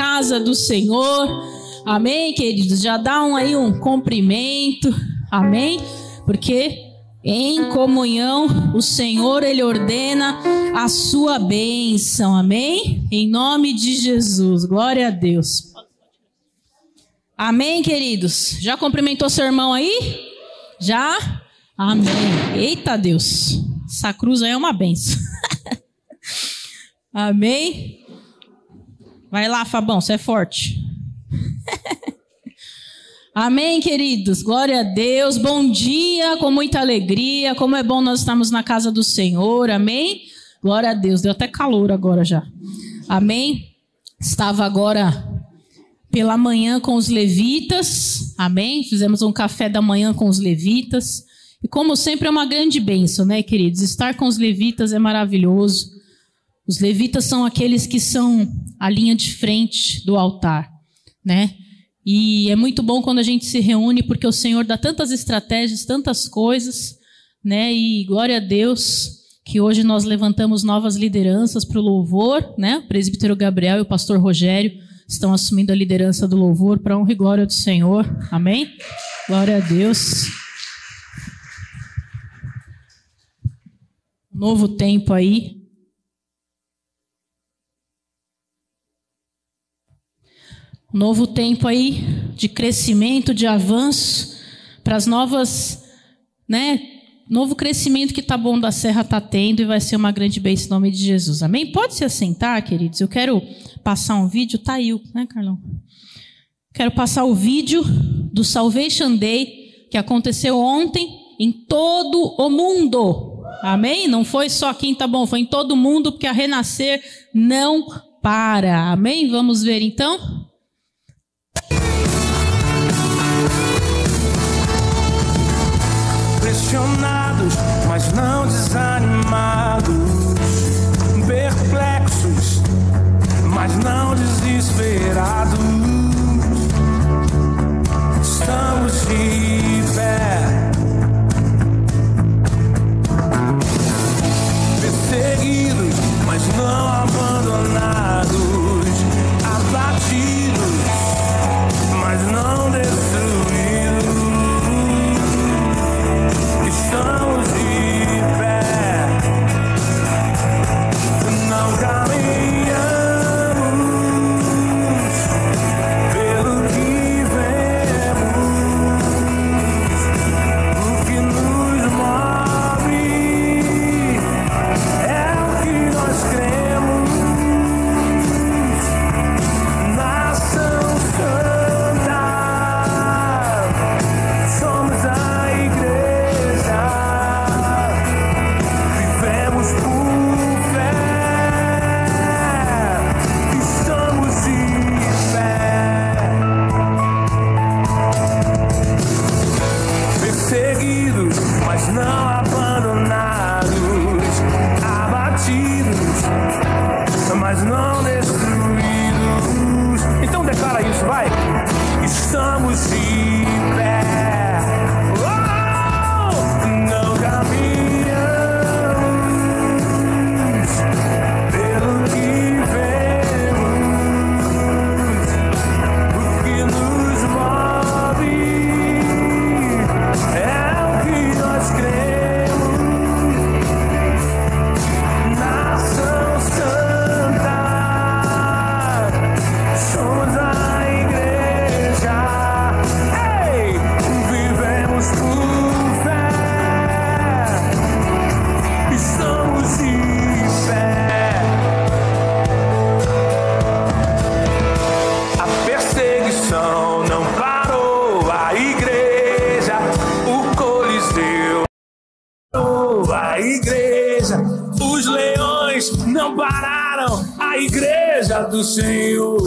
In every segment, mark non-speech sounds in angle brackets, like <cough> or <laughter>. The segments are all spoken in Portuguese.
casa do Senhor. Amém, queridos? Já dá um aí um cumprimento. Amém? Porque em comunhão o Senhor ele ordena a sua bênção. Amém? Em nome de Jesus. Glória a Deus. Amém, queridos? Já cumprimentou seu irmão aí? Já? Amém. Eita Deus. Essa cruz aí é uma benção. <laughs> Amém? Vai lá, Fabão, você é forte. Amém, queridos. Glória a Deus. Bom dia, com muita alegria. Como é bom nós estarmos na casa do Senhor. Amém? Glória a Deus. Deu até calor agora já. Amém? Estava agora pela manhã com os levitas. Amém? Fizemos um café da manhã com os levitas. E como sempre é uma grande bênção, né, queridos? Estar com os levitas é maravilhoso. Os levitas são aqueles que são a linha de frente do altar, né? E é muito bom quando a gente se reúne, porque o Senhor dá tantas estratégias, tantas coisas, né? E glória a Deus que hoje nós levantamos novas lideranças para o louvor, né? O presbítero Gabriel e o pastor Rogério estão assumindo a liderança do louvor para honra e glória do Senhor. Amém? Glória a Deus. novo tempo aí. Novo tempo aí de crescimento, de avanço para as novas, né? Novo crescimento que tá bom da Serra tá tendo e vai ser uma grande bênção em nome de Jesus. Amém? Pode se assentar, queridos. Eu quero passar um vídeo, tá aí, né, Carlão? Quero passar o vídeo do Salvation Day que aconteceu ontem em todo o mundo. Amém? Não foi só aqui em tá bom, foi em todo mundo, porque a renascer não para. Amém? Vamos ver então. Pressionados, mas não desanimados. Perplexos, mas não desesperados. Do Senhor.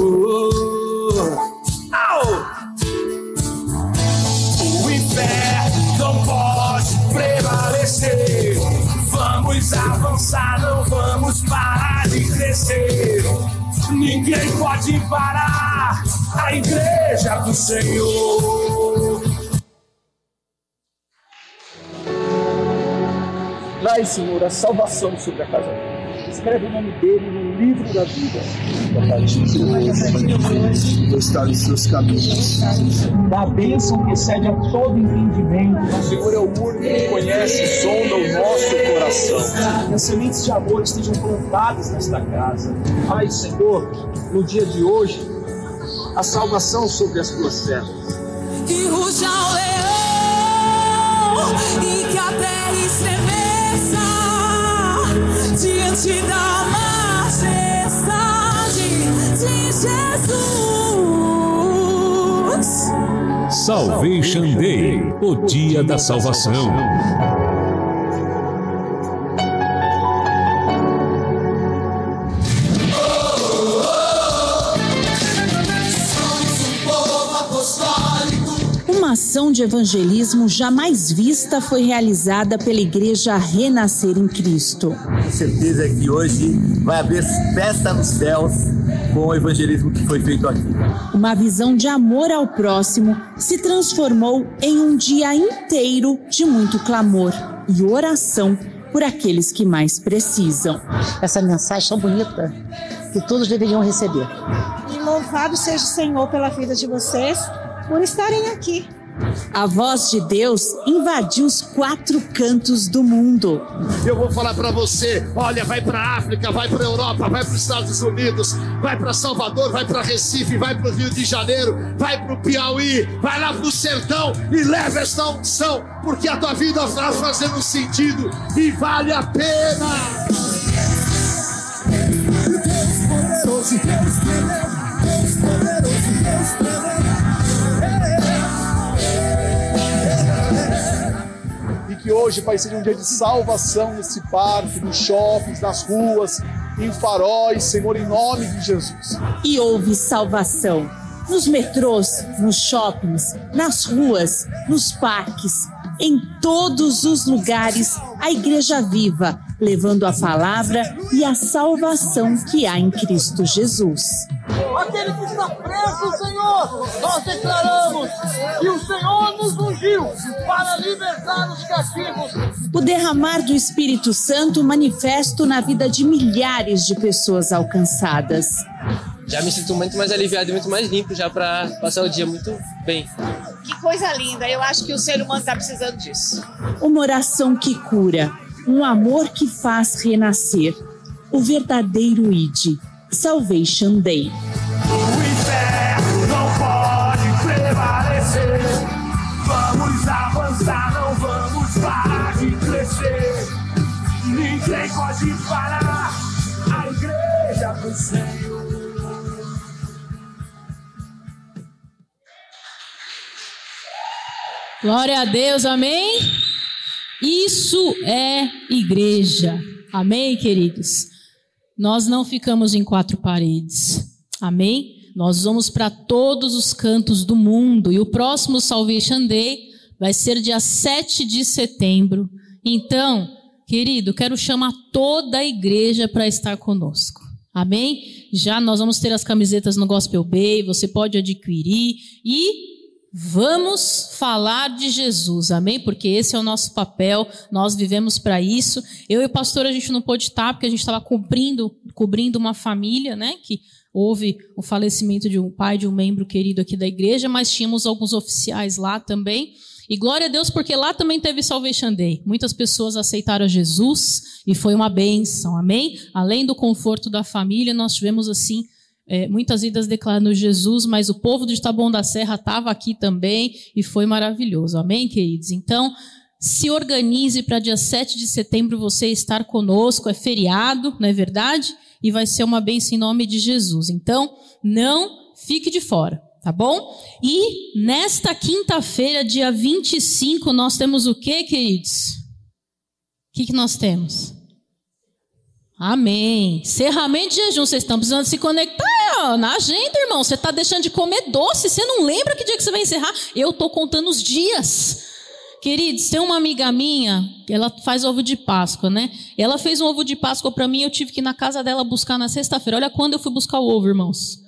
Au! O inferno não pode prevalecer. Vamos avançar, não vamos parar de crescer. Ninguém pode parar a igreja do Senhor. Traz, Senhor, a salvação sobre a casa. Escreve o nome dele no livro da vida. Vou estar em seus caminhos. Da bênção que excede a todo entendimento. O Senhor é o único que conhece e sonda o nosso coração. Que as sementes de amor estejam plantadas nesta casa. Ai, Senhor, no dia de hoje, a salvação sobre as tuas servas. E ruja o leão e que a terra estremeça diante da de Jesus. Salvation Day, o dia da salvação. Ação de evangelismo jamais vista foi realizada pela Igreja Renascer em Cristo. Tenho certeza que hoje vai haver festa nos céus com o evangelismo que foi feito aqui. Uma visão de amor ao próximo se transformou em um dia inteiro de muito clamor e oração por aqueles que mais precisam. Essa mensagem tão bonita que todos deveriam receber. E louvado seja o Senhor pela vida de vocês, por estarem aqui. A voz de Deus invadiu os quatro cantos do mundo. Eu vou falar para você: olha, vai para a África, vai para a Europa, vai para os Estados Unidos, vai para Salvador, vai para Recife, vai para o Rio de Janeiro, vai para o Piauí, vai lá para o sertão e leva esta unção, porque a tua vida está fazendo sentido e vale a pena. Deus poderoso, Deus tremendo, que hoje, Pai, seja um dia de salvação nesse parque, nos shoppings, nas ruas, em faróis, Senhor, em nome de Jesus. E houve salvação nos metrôs, nos shoppings, nas ruas, nos parques, em todos os lugares, a Igreja viva, levando a palavra e a salvação que há em Cristo Jesus. Aquele que está preso, Senhor, nós declaramos que o Senhor nos ungiu para libertar os cativos. O derramar do Espírito Santo manifesto na vida de milhares de pessoas alcançadas. Já me sinto muito mais aliviado e muito mais limpo já para passar o dia muito bem. Que coisa linda! Eu acho que o ser humano está precisando disso. Uma oração que cura, um amor que faz renascer. O verdadeiro ID. Salvation Day. O inferno não pode prevalecer. Vamos avançar, não vamos parar de crescer. Ninguém pode parar a igreja do Senhor. Glória a Deus, amém? Isso é igreja, amém, queridos? Nós não ficamos em quatro paredes, amém? Nós vamos para todos os cantos do mundo e o próximo Salvation Day vai ser dia 7 de setembro. Então, querido, quero chamar toda a igreja para estar conosco. Amém? Já nós vamos ter as camisetas no Gospel Bay, você pode adquirir e Vamos falar de Jesus, amém? Porque esse é o nosso papel, nós vivemos para isso. Eu e o pastor, a gente não pôde estar, porque a gente estava cobrindo, cobrindo uma família, né? Que houve o falecimento de um pai, de um membro querido aqui da igreja, mas tínhamos alguns oficiais lá também. E glória a Deus, porque lá também teve Salvation Day. Muitas pessoas aceitaram Jesus e foi uma bênção, amém? Além do conforto da família, nós tivemos assim é, muitas idas declarando Jesus, mas o povo de Taboão da Serra estava aqui também e foi maravilhoso. Amém, queridos? Então, se organize para dia 7 de setembro você estar conosco. É feriado, não é verdade? E vai ser uma bênção em nome de Jesus. Então, não fique de fora, tá bom? E nesta quinta-feira, dia 25, nós temos o que, queridos? O que, que nós temos? Amém. Cerramento de jejum, vocês estão precisando se conectar ó, na agenda, irmão. Você está deixando de comer doce, você não lembra que dia que você vai encerrar? Eu estou contando os dias. Queridos, tem uma amiga minha, ela faz ovo de Páscoa, né? Ela fez um ovo de Páscoa para mim, eu tive que ir na casa dela buscar na sexta-feira. Olha quando eu fui buscar o ovo, irmãos.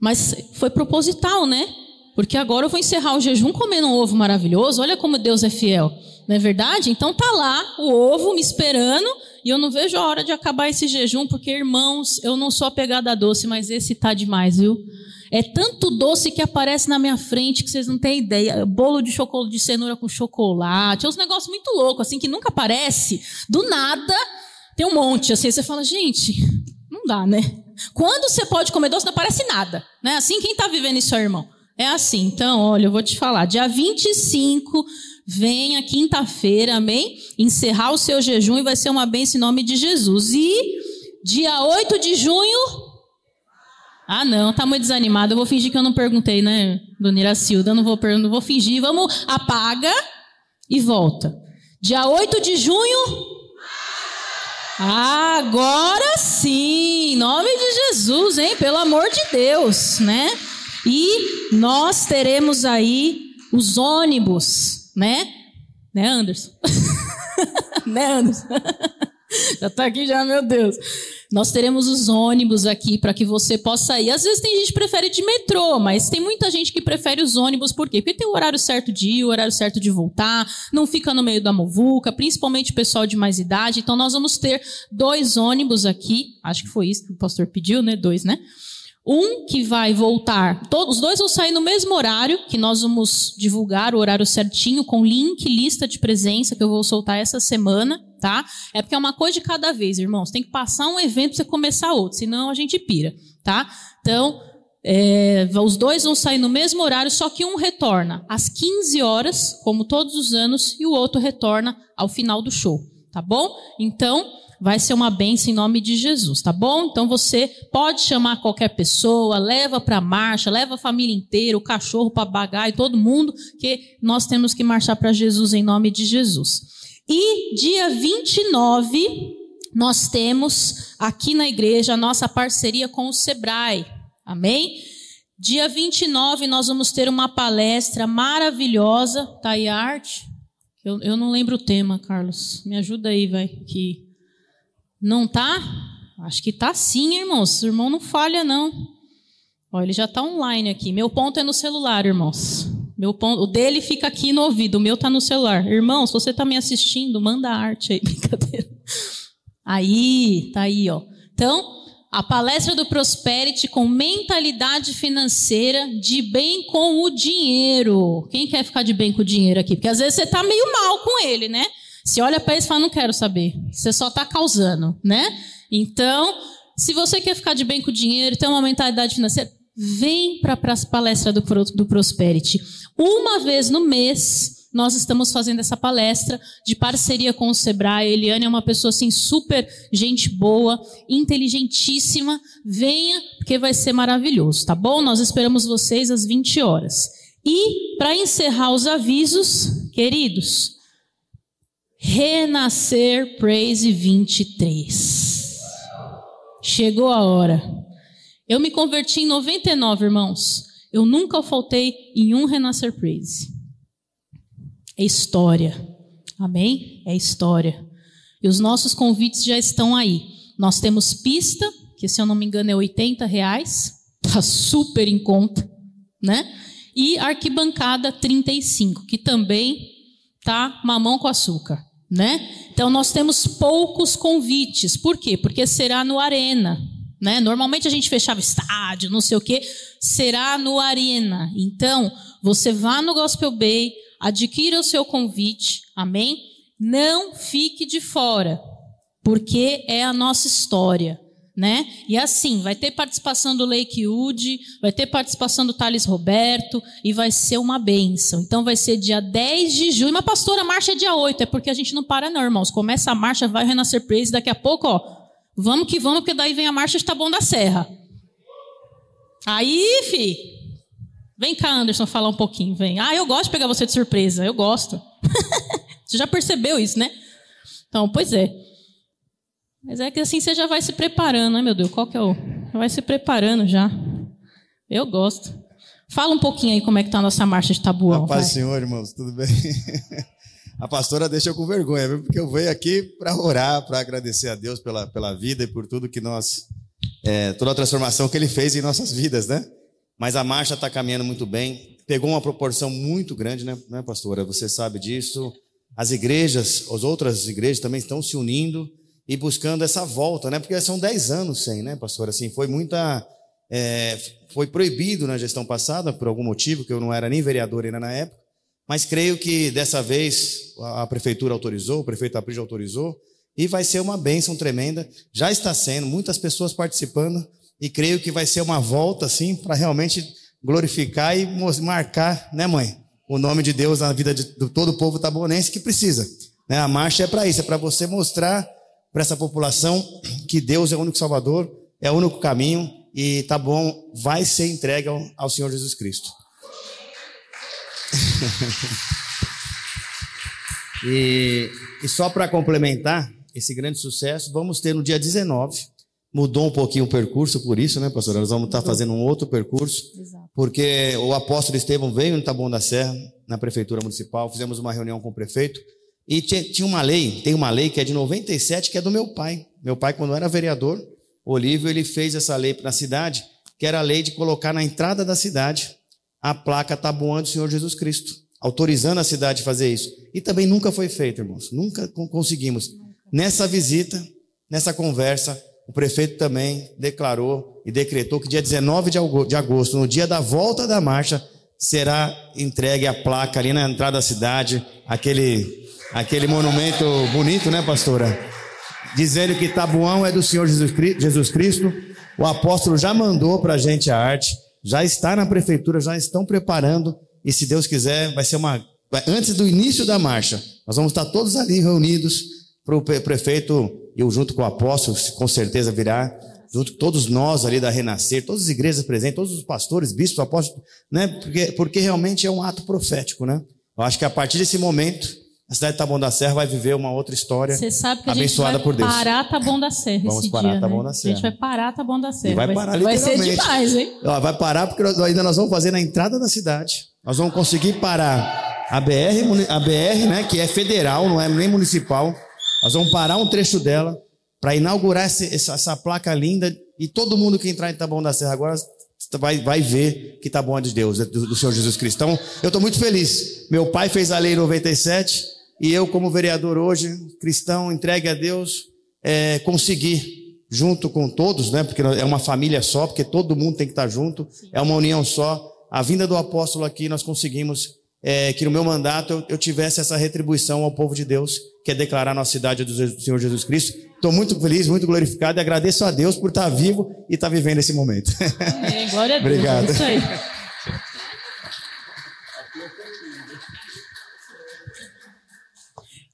Mas foi proposital, né? Porque agora eu vou encerrar o jejum comendo um ovo maravilhoso. Olha como Deus é fiel. Não é verdade? Então tá lá o ovo me esperando e eu não vejo a hora de acabar esse jejum, porque, irmãos, eu não sou apegada a doce, mas esse tá demais, viu? É tanto doce que aparece na minha frente que vocês não têm ideia. Bolo de chocolate de cenoura com chocolate. É uns negócios muito loucos, assim, que nunca aparece. Do nada, tem um monte, assim. Você fala, gente, não dá, né? Quando você pode comer doce, não aparece nada. Né? Assim, quem está vivendo isso, irmão? É assim. Então, olha, eu vou te falar. Dia 25, venha quinta-feira, amém? Encerrar o seu jejum e vai ser uma bênção em nome de Jesus. E dia 8 de junho, ah, não, tá muito desanimado. Eu vou fingir que eu não perguntei, né, dona Iracilda? Eu não vou, não vou fingir. Vamos, apaga e volta. Dia 8 de junho. Agora sim, em nome de Jesus, hein? Pelo amor de Deus, né? E nós teremos aí os ônibus, né? Né, Anderson? <laughs> né, Anderson? <laughs> já tá aqui já, meu Deus. Nós teremos os ônibus aqui para que você possa ir. Às vezes tem gente que prefere de metrô, mas tem muita gente que prefere os ônibus, por quê? Porque tem o horário certo de ir, o horário certo de voltar, não fica no meio da muvuca, principalmente o pessoal de mais idade. Então nós vamos ter dois ônibus aqui, acho que foi isso que o pastor pediu, né? Dois, né? Um que vai voltar, todos os dois vão sair no mesmo horário, que nós vamos divulgar o horário certinho, com link, lista de presença, que eu vou soltar essa semana, tá? É porque é uma coisa de cada vez, irmãos. Tem que passar um evento para você começar outro, senão a gente pira, tá? Então, é, os dois vão sair no mesmo horário, só que um retorna às 15 horas, como todos os anos, e o outro retorna ao final do show, tá bom? Então, vai ser uma benção em nome de Jesus, tá bom? Então você pode chamar qualquer pessoa, leva para a marcha, leva a família inteira, o cachorro, o papagaio, todo mundo, que nós temos que marchar para Jesus em nome de Jesus. E dia 29, nós temos aqui na igreja a nossa parceria com o Sebrae. Amém? Dia 29 nós vamos ter uma palestra maravilhosa, tá aí a arte? Eu, eu não lembro o tema, Carlos. Me ajuda aí, vai, que não tá? Acho que tá sim, irmãos. O irmão não falha, não. Ó, ele já está online aqui. Meu ponto é no celular, irmãos. Meu ponto, o dele fica aqui no ouvido, o meu tá no celular. Irmãos, você está me assistindo, manda arte aí, <laughs> brincadeira. Aí, tá aí, ó. Então, a palestra do Prosperity com mentalidade financeira de bem com o dinheiro. Quem quer ficar de bem com o dinheiro aqui? Porque às vezes você está meio mal com ele, né? Se olha para isso e fala, não quero saber. Você só está causando, né? Então, se você quer ficar de bem com o dinheiro, ter uma mentalidade financeira, vem para a palestra do, do Prosperity. Uma vez no mês, nós estamos fazendo essa palestra de parceria com o Sebrae. Eliane é uma pessoa assim super gente boa, inteligentíssima. Venha, porque vai ser maravilhoso, tá bom? Nós esperamos vocês às 20 horas. E para encerrar os avisos, queridos, Renascer Praise 23. Chegou a hora. Eu me converti em 99, irmãos. Eu nunca faltei em um Renascer Praise. É história. Amém? É história. E os nossos convites já estão aí. Nós temos pista, que se eu não me engano é 80 reais. Tá super em conta, né? E arquibancada 35, que também tá mamão com açúcar né? Então nós temos poucos convites. Por quê? Porque será no Arena, né? Normalmente a gente fechava estádio, não sei o quê, será no Arena. Então, você vá no Gospel Bay, adquira o seu convite, amém? Não fique de fora, porque é a nossa história né? E assim, vai ter participação do Lakewood, vai ter participação do Thales Roberto e vai ser uma benção. Então vai ser dia 10 de junho, mas pastora, a marcha é dia 8, é porque a gente não para não, irmãos. Começa a marcha, vai renascer praise, daqui a pouco, ó, vamos que vamos, porque daí vem a marcha de Taboão da Serra. Aí, fi, vem cá, Anderson, falar um pouquinho, vem. Ah, eu gosto de pegar você de surpresa, eu gosto. <laughs> você já percebeu isso, né? Então, pois é. Mas é que assim você já vai se preparando, né, meu Deus? Qual que é o. Vai se preparando já. Eu gosto. Fala um pouquinho aí como é que tá a nossa marcha de tabuão. Paz Senhor, irmãos, tudo bem? <laughs> A pastora deixa eu com vergonha, viu? porque eu venho aqui para orar, para agradecer a Deus pela, pela vida e por tudo que nós. É, toda a transformação que Ele fez em nossas vidas, né? Mas a marcha está caminhando muito bem. Pegou uma proporção muito grande, né, né, pastora? Você sabe disso. as igrejas, as outras igrejas também estão se unindo e buscando essa volta, né? Porque são 10 anos sem, né, pastor? Assim, foi muita. é, foi proibido na gestão passada, por algum motivo, que eu não era nem vereador ainda na época, mas creio que dessa vez a prefeitura autorizou, o prefeito Aprígio autorizou, e vai ser uma bênção tremenda. Já está sendo, muitas pessoas participando, e creio que vai ser uma volta, assim, para realmente glorificar e marcar, né, mãe? O nome de Deus na vida de, de todo o povo tabonense que precisa. Né? A marcha é para isso, é para você mostrar para essa população que Deus é o único Salvador, é o único caminho, e tá bom, vai ser entregue ao, ao Senhor Jesus Cristo. <laughs> E, e só para complementar esse grande sucesso, vamos ter no dia 19. Mudou um pouquinho o percurso, por isso, né, pastor? Nós vamos estar fazendo um outro percurso, porque o apóstolo Estevão veio em Taboão da Serra, na prefeitura municipal, fizemos uma reunião com o prefeito, e tinha, uma lei, tem uma lei que é de 97, que é do meu pai. Meu pai, quando era vereador, Olívio, ele fez essa lei na cidade, que era a lei de colocar na entrada da cidade a placa Tabuã do Senhor Jesus Cristo, autorizando a cidade a fazer isso. E também nunca foi feito, irmãos. Nunca con- conseguimos. Nessa visita, nessa conversa, o prefeito também declarou e decretou que dia 19 de ago- de agosto, no dia da volta da marcha, será entregue a placa ali na entrada da cidade, aquele, aquele monumento bonito, né, pastora? Dizendo que Tabuão é do Senhor Jesus Cri- Jesus Cristo. O apóstolo já mandou para a gente a arte, já está na prefeitura, já estão preparando. E se Deus quiser, vai ser uma. Antes do início da marcha, nós vamos estar todos ali reunidos para o prefeito, eu junto com o apóstolo, com certeza virá, junto com todos nós ali da Renascer, todas as igrejas presentes, todos os pastores, bispos, apóstolos, né? Porque, porque realmente é um ato profético, né? Eu acho que a partir desse momento, a cidade de Taboão da Serra vai viver uma outra história Você sabe que a gente abençoada vai por Deus. parar Taboão da Serra Vamos esse parar dia, Taboão né? da A Serra. gente vai parar Taboão da Serra. E vai parar vai ser literalmente. demais, hein? Ó, vai parar porque nós- ainda nós vamos fazer na entrada da cidade. Nós vamos conseguir parar a BR, a BR, né, que é federal, não é nem municipal. Nós vamos parar um trecho dela para inaugurar esse- essa, essa placa linda e todo mundo que entrar em Taboão da Serra agora vai, vai ver que Taboão é de Deus, é do, do Senhor Jesus Cristo. Então, eu estou muito feliz. Meu pai fez a lei em 97 e eu, como vereador hoje, cristão, entregue a Deus, é, consegui junto com todos, né? Porque é uma família só, porque todo mundo tem que estar junto, é uma união só. A vinda do apóstolo aqui, nós conseguimos é, que no meu mandato eu, eu tivesse essa retribuição ao povo de Deus, que é declarar a nossa cidade do Senhor Jesus Cristo. Estou muito feliz, muito glorificado e agradeço a Deus por estar vivo e estar vivendo esse momento. É, glória a Deus. <laughs> Obrigado. É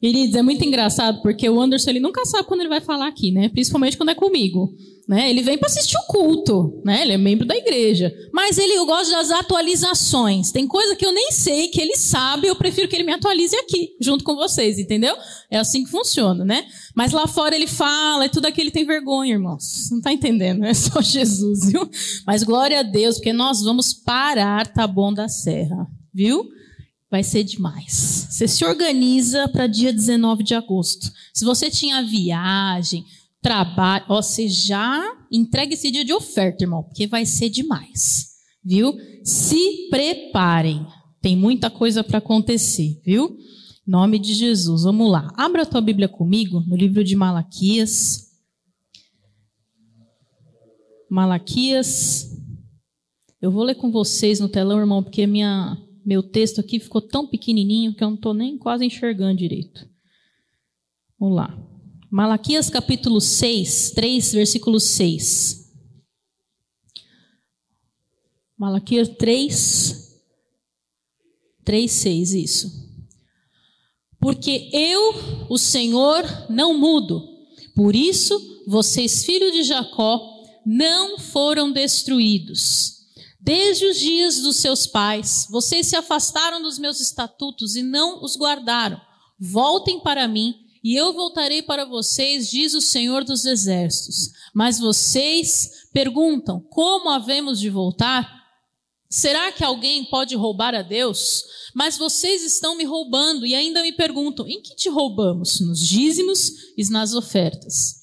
Queridos, é muito engraçado porque o Anderson ele nunca sabe quando ele vai falar aqui, né? Principalmente quando é comigo. Né? Ele vem para assistir o culto, né? Ele é membro da igreja. Mas ele eu gosto das atualizações. Tem coisa que eu nem sei, que ele sabe, eu prefiro que ele me atualize aqui, junto com vocês, entendeu? É assim que funciona, né? Mas lá fora ele fala, é tudo aquilo ele tem vergonha, irmãos. Não tá entendendo, é só <laughs> Jesus, viu? Mas glória a Deus, porque nós vamos parar Taboão da Serra, viu? Vai ser demais. Você se organiza para dia 19 de agosto. Se você tinha viagem, trabalho, ó, você já entrega esse dia de oferta, irmão, porque vai ser demais. Viu? Se preparem. Tem muita coisa para acontecer, viu? Em nome de Jesus. Vamos lá. Abra a tua Bíblia comigo no livro de Malaquias. Malaquias. Eu vou ler com vocês no telão, irmão, porque minha, meu texto aqui ficou tão pequenininho que eu não estou nem quase enxergando direito. Vamos lá. Malaquias capítulo 6, 3, versículo 6. Malaquias 3, 3, 6, isso. Porque eu, o Senhor, não mudo. Por isso, vocês, filhos de Jacó, não foram destruídos. Desde os dias dos seus pais, vocês se afastaram dos meus estatutos e não os guardaram. Voltem para mim, e eu voltarei para vocês, diz o Senhor dos Exércitos. Mas vocês perguntam: como havemos de voltar? Será que alguém pode roubar a Deus? Mas vocês estão me roubando e ainda me perguntam: em que te roubamos? Nos dízimos e nas ofertas.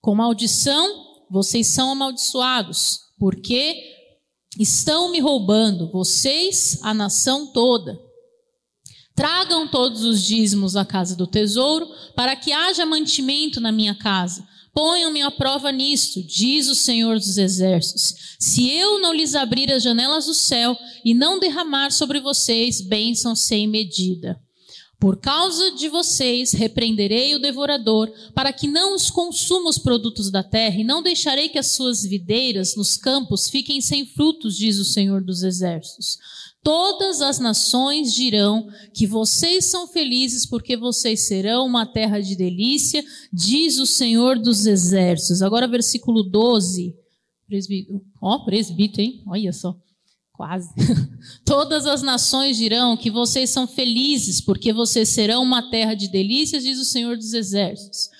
Com maldição, vocês são amaldiçoados, porque estão me roubando, vocês, a nação toda. Tragam todos os dízimos à casa do tesouro, para que haja mantimento na minha casa. Ponham-me à prova nisto, diz o Senhor dos Exércitos. Se eu não lhes abrir as janelas do céu e não derramar sobre vocês bênção sem medida. Por causa de vocês, repreenderei o devorador, para que não os consuma os produtos da terra, e não deixarei que as suas videiras nos campos fiquem sem frutos, diz o Senhor dos Exércitos. Todas as nações dirão que vocês são felizes porque vocês serão uma terra de delícia, diz o Senhor dos Exércitos. Agora, versículo 12. Presbítero. Ó, oh, presbítero, hein? Olha só. Quase. <laughs> Todas as nações dirão que vocês são felizes porque vocês serão uma terra de delícias, diz o Senhor dos Exércitos.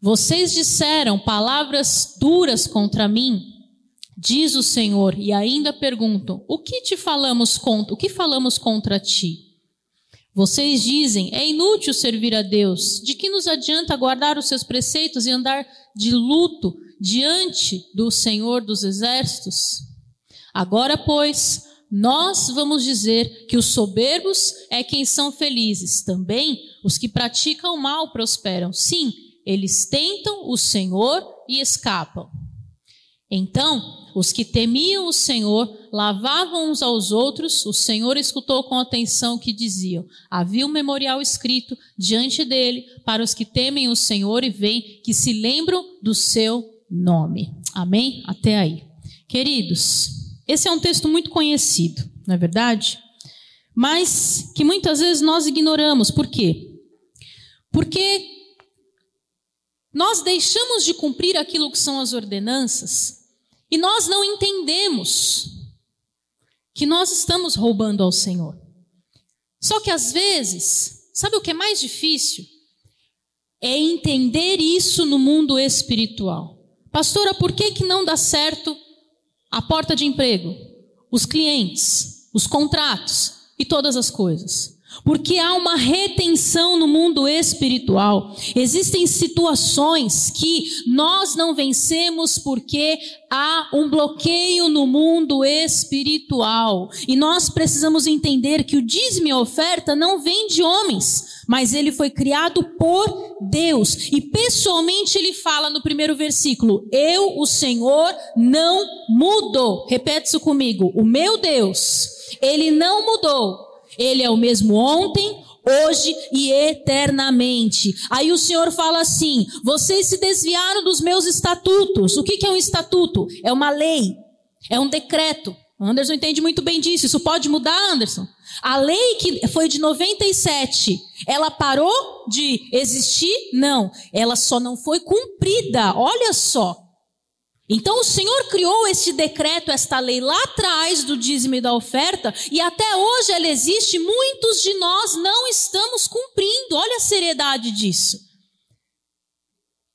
Vocês disseram palavras duras contra mim diz o Senhor, e ainda perguntam: O que te falamos contra? O que falamos contra ti? Vocês dizem: É inútil servir a Deus. De que nos adianta guardar os seus preceitos e andar de luto diante do Senhor dos exércitos? Agora, pois, nós vamos dizer que os soberbos é quem são felizes. Também os que praticam o mal prosperam. Sim, eles tentam o Senhor e escapam. Então, os que temiam o Senhor lavavam uns aos outros. O Senhor escutou com atenção o que diziam. Havia um memorial escrito diante dele para os que temem o Senhor e veem que se lembram do seu nome. Amém? Até aí. Queridos, esse é um texto muito conhecido, não é verdade? Mas que muitas vezes nós ignoramos. Por quê? Porque nós deixamos de cumprir aquilo que são as ordenanças e nós não entendemos que nós estamos roubando ao Senhor. Só que às vezes, sabe o que é mais difícil? É entender isso no mundo espiritual. Pastora, por que, que não dá certo a porta de emprego, os clientes, os contratos e todas as coisas? Porque há uma retenção no mundo espiritual. Existem situações que nós não vencemos porque há um bloqueio no mundo espiritual. E nós precisamos entender que o dízimo e a oferta não vem de homens, mas ele foi criado por Deus. E pessoalmente ele fala no primeiro versículo: Eu, o Senhor, não mudo. Repete isso comigo. O meu Deus, ele não mudou. Ele é o mesmo ontem, hoje e eternamente. Aí o Senhor fala assim: vocês se desviaram dos meus estatutos. O que, é um estatuto? É uma lei, é um decreto. Anderson entende muito bem disso. Isso pode mudar, Anderson? A lei que foi de 97, ela parou de existir? Não. Ela só não foi cumprida. Olha só. Então o Senhor criou este decreto, esta lei lá atrás do dízimo e da oferta, e até hoje ela existe, muitos de nós não estamos cumprindo. Olha a seriedade disso.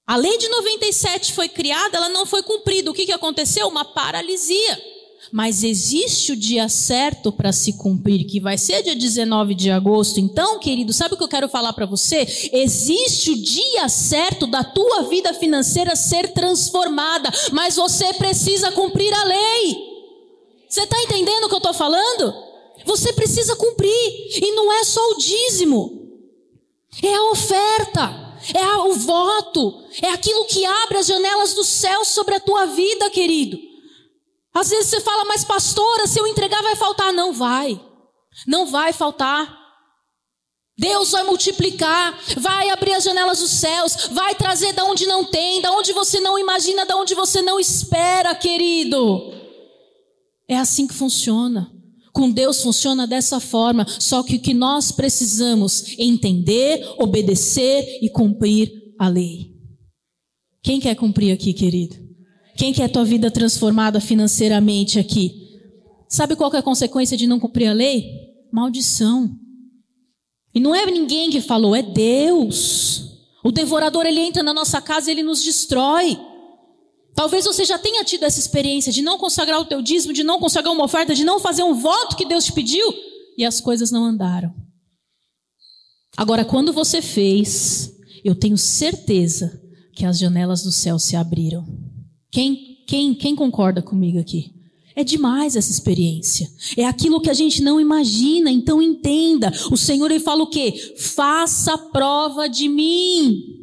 A lei de 97 foi criada, ela não foi cumprida. O que, que aconteceu? Uma paralisia. Mas existe o dia certo para se cumprir, que vai ser dia 19 de agosto. Então, querido, sabe o que eu quero falar para você? Existe o dia certo da tua vida financeira ser transformada, mas você precisa cumprir a lei. Você está entendendo o que eu estou falando? Você precisa cumprir, e não é só o dízimo, é a oferta, é o voto, é aquilo que abre as janelas do céu sobre a tua vida, querido. Às vezes você fala, mas pastora, se eu entregar vai faltar. Não vai. Não vai faltar. Deus vai multiplicar, vai abrir as janelas dos céus, vai trazer da onde não tem, da onde você não imagina, da onde você não espera, querido. É assim que funciona. Com Deus funciona dessa forma, só que o que nós precisamos entender, obedecer e cumprir a lei. Quem quer cumprir aqui, querido? Quem quer a tua vida transformada financeiramente aqui? Sabe qual é a consequência de não cumprir a lei? Maldição. E não é ninguém que falou, é Deus. O devorador ele entra na nossa casa e ele nos destrói. Talvez você já tenha tido essa experiência de não consagrar o teu dízimo, de não consagrar uma oferta, de não fazer um voto que Deus te pediu e as coisas não andaram. Agora, quando você fez, eu tenho certeza que as janelas do céu se abriram. Quem, quem, quem concorda comigo aqui? É demais essa experiência. É aquilo que a gente não imagina, então entenda. O Senhor ele fala o quê? Faça prova de mim.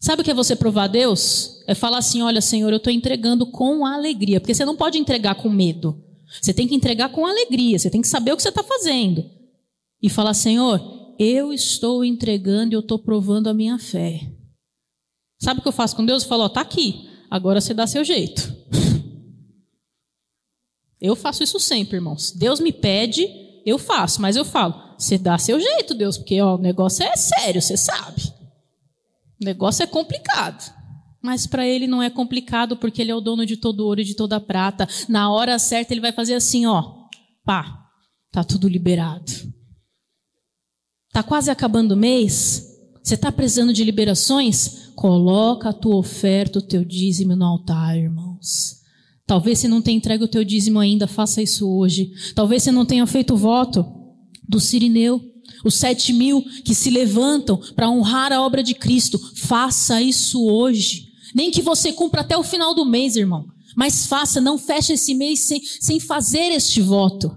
Sabe o que é você provar a Deus? É falar assim: olha, Senhor, eu estou entregando com alegria. Porque você não pode entregar com medo. Você tem que entregar com alegria. Você tem que saber o que você está fazendo. E falar: Senhor, eu estou entregando e eu estou provando a minha fé. Sabe o que eu faço com Deus? Eu falo: ó, tá aqui. Agora você dá seu jeito. Eu faço isso sempre, irmãos. Deus me pede, eu faço, mas eu falo, você dá seu jeito, Deus, porque ó, o negócio é sério, você sabe. O negócio é complicado. Mas para ele não é complicado, porque ele é o dono de todo ouro e de toda prata. Na hora certa ele vai fazer assim, ó. Pá, tá tudo liberado. Tá quase acabando o mês? Você está precisando de liberações? Coloca a tua oferta, o teu dízimo no altar, irmãos. Talvez você não tenha entregue o teu dízimo ainda, faça isso hoje. Talvez você não tenha feito o voto do Sirineu. Os sete mil que se levantam para honrar a obra de Cristo, faça isso hoje. Nem que você cumpra até o final do mês, irmão. Mas faça, não feche esse mês sem, sem fazer este voto.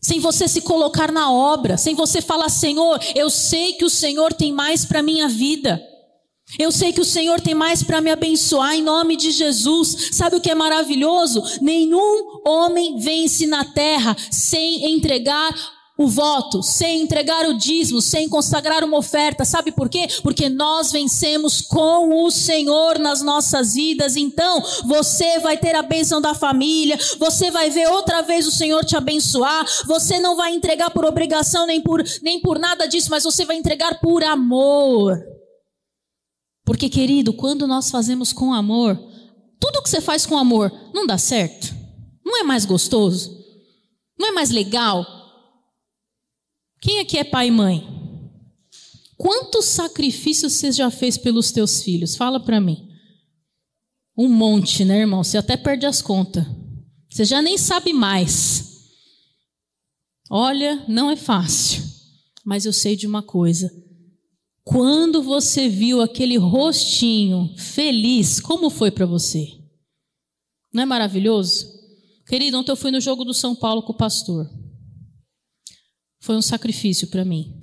Sem você se colocar na obra, sem você falar, Senhor, eu sei que o Senhor tem mais para minha vida. Eu sei que o Senhor tem mais para me abençoar em nome de Jesus. Sabe o que é maravilhoso? Nenhum homem vence na terra sem entregar o voto, sem entregar o dízimo, sem consagrar uma oferta. Sabe por quê? Porque nós vencemos com o Senhor nas nossas vidas. Então, você vai ter a bênção da família, você vai ver outra vez o Senhor te abençoar. Você não vai entregar por obrigação nem por, nem por nada disso, mas você vai entregar por amor. Porque, querido, quando nós fazemos com amor, tudo que você faz com amor não dá certo? Não é mais gostoso? Não é mais legal? Quem aqui é pai e mãe? Quantos sacrifícios você já fez pelos teus filhos? Fala para mim. Um monte, né, irmão? Você até perde as contas. Você já nem sabe mais. Olha, não é fácil. Mas eu sei de uma coisa: quando você viu aquele rostinho feliz, como foi para você? Não é maravilhoso? Querido, ontem eu fui no jogo do São Paulo com o pastor. Foi um sacrifício para mim.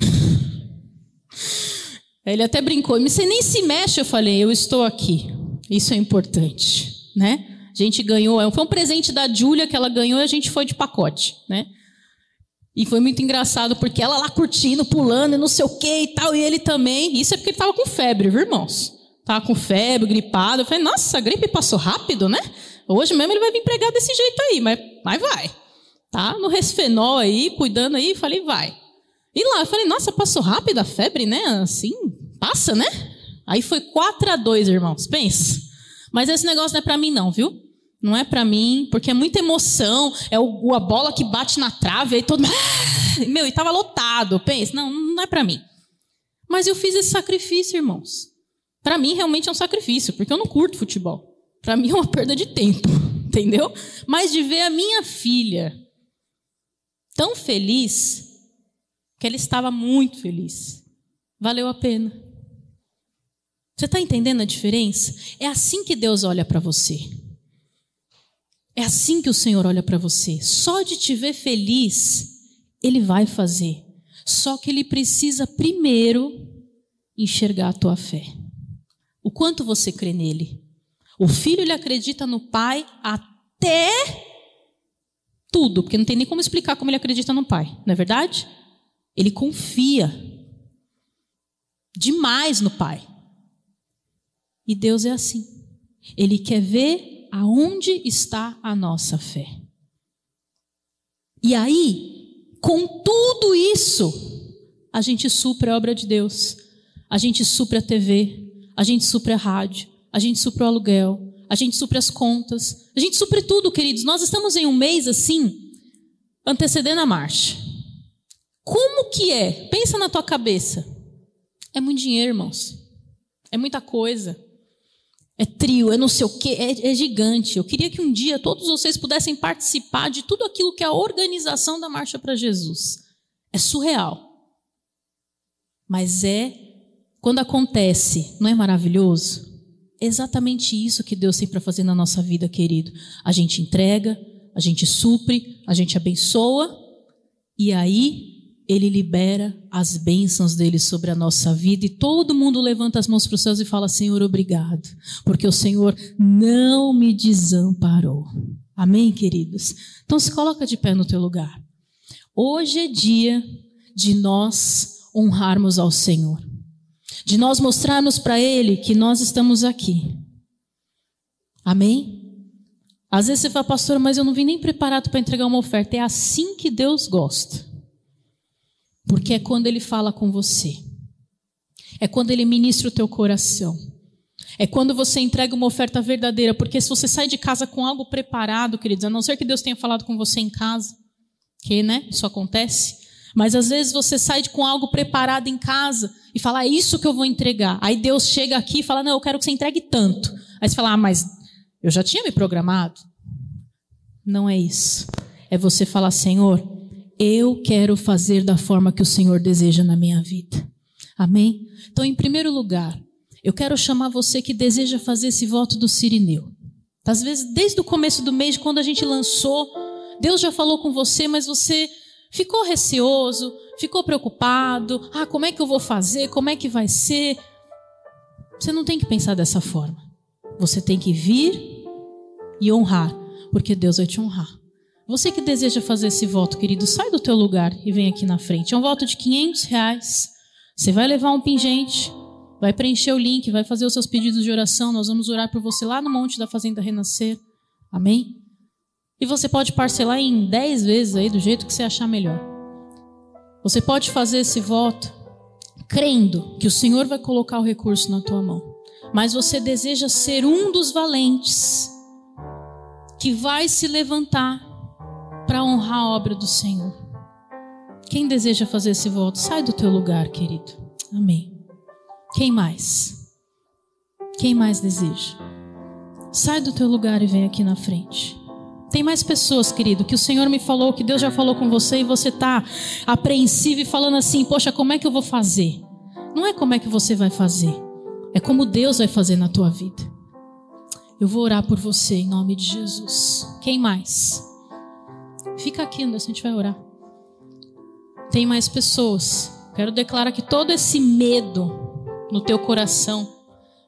<laughs> Ele até brincou, você nem se mexe, eu falei, eu estou aqui. Isso é importante, né? A gente ganhou, foi um presente da Júlia que ela ganhou e a gente foi de pacote, né? E foi muito engraçado, porque ela lá curtindo, pulando não sei o que e tal, e ele também. Isso é porque ele tava com febre, viu, irmãos? Tava com febre, gripado. Eu falei, nossa, a gripe passou rápido, né? Hoje mesmo ele vai vir pregar desse jeito aí, mas, mas vai. Tá no resfenol aí, cuidando aí, falei, vai. E lá, eu falei, nossa, passou rápido a febre, né? Assim, passa, né? Aí foi 4 a 2 irmãos, pensa. Mas esse negócio não é para mim não, viu? Não é para mim, porque é muita emoção, é o, a bola que bate na trave, aí todo ah! meu, e tava lotado. Pensa, não, não é para mim. Mas eu fiz esse sacrifício, irmãos. Para mim realmente é um sacrifício, porque eu não curto futebol. Para mim é uma perda de tempo, <laughs> entendeu? Mas de ver a minha filha tão feliz, que ela estava muito feliz. Valeu a pena. Você está entendendo a diferença? É assim que Deus olha para você. É assim que o Senhor olha para você. Só de te ver feliz, Ele vai fazer. Só que Ele precisa primeiro enxergar a tua fé. O quanto você crê nele. O filho ele acredita no pai até tudo, porque não tem nem como explicar como ele acredita no pai, não é verdade? Ele confia demais no pai. E Deus é assim. Ele quer ver aonde está a nossa fé. E aí, com tudo isso, a gente supre a obra de Deus, a gente supre a TV, a gente supre a rádio, a gente supre o aluguel, a gente supre as contas, a gente supre tudo, queridos. Nós estamos em um mês assim, antecedendo a marcha. Como que é? Pensa na tua cabeça. É muito dinheiro, irmãos. É muita coisa é trio, é não sei o quê, é, é, gigante. Eu queria que um dia todos vocês pudessem participar de tudo aquilo que é a organização da Marcha para Jesus. É surreal. Mas é, quando acontece, não é maravilhoso? É exatamente isso que Deus tem para fazer na nossa vida, querido. A gente entrega, a gente supre, a gente abençoa, e aí ele libera as bênçãos dele sobre a nossa vida e todo mundo levanta as mãos para os céus e fala: Senhor, obrigado, porque o Senhor não me desamparou. Amém, queridos? Então se coloca de pé no teu lugar. Hoje é dia de nós honrarmos ao Senhor, de nós mostrarmos para Ele que nós estamos aqui. Amém? Às vezes você fala, pastor, mas eu não vim nem preparado para entregar uma oferta. É assim que Deus gosta. Porque é quando Ele fala com você. É quando Ele ministra o teu coração. É quando você entrega uma oferta verdadeira. Porque se você sai de casa com algo preparado, queridos, a não ser que Deus tenha falado com você em casa, que, né, isso acontece. Mas às vezes você sai com algo preparado em casa e fala, é isso que eu vou entregar. Aí Deus chega aqui e fala, não, eu quero que você entregue tanto. Aí você fala, ah, mas eu já tinha me programado. Não é isso. É você falar, Senhor, eu quero fazer da forma que o Senhor deseja na minha vida. Amém? Então, em primeiro lugar, eu quero chamar você que deseja fazer esse voto do Sirineu. Às vezes, desde o começo do mês, quando a gente lançou, Deus já falou com você, mas você ficou receoso, ficou preocupado. Ah, como é que eu vou fazer? Como é que vai ser? Você não tem que pensar dessa forma. Você tem que vir e honrar, porque Deus vai te honrar. Você que deseja fazer esse voto, querido, sai do teu lugar e vem aqui na frente. É um voto de 500 reais. Você vai levar um pingente, vai preencher o link, vai fazer os seus pedidos de oração. Nós vamos orar por você lá no Monte da Fazenda Renascer. Amém? E você pode parcelar em 10 vezes aí, do jeito que você achar melhor. Você pode fazer esse voto crendo que o Senhor vai colocar o recurso na tua mão. Mas você deseja ser um dos valentes que vai se levantar para honrar a obra do Senhor. Quem deseja fazer esse voto, sai do teu lugar, querido. Amém. Quem mais? Quem mais deseja? Sai do teu lugar e vem aqui na frente. Tem mais pessoas, querido, que o Senhor me falou, que Deus já falou com você e você está apreensivo e falando assim: Poxa, como é que eu vou fazer? Não é como é que você vai fazer, é como Deus vai fazer na tua vida. Eu vou orar por você em nome de Jesus. Quem mais? Fica aqui, a gente vai orar. Tem mais pessoas. Quero declarar que todo esse medo no teu coração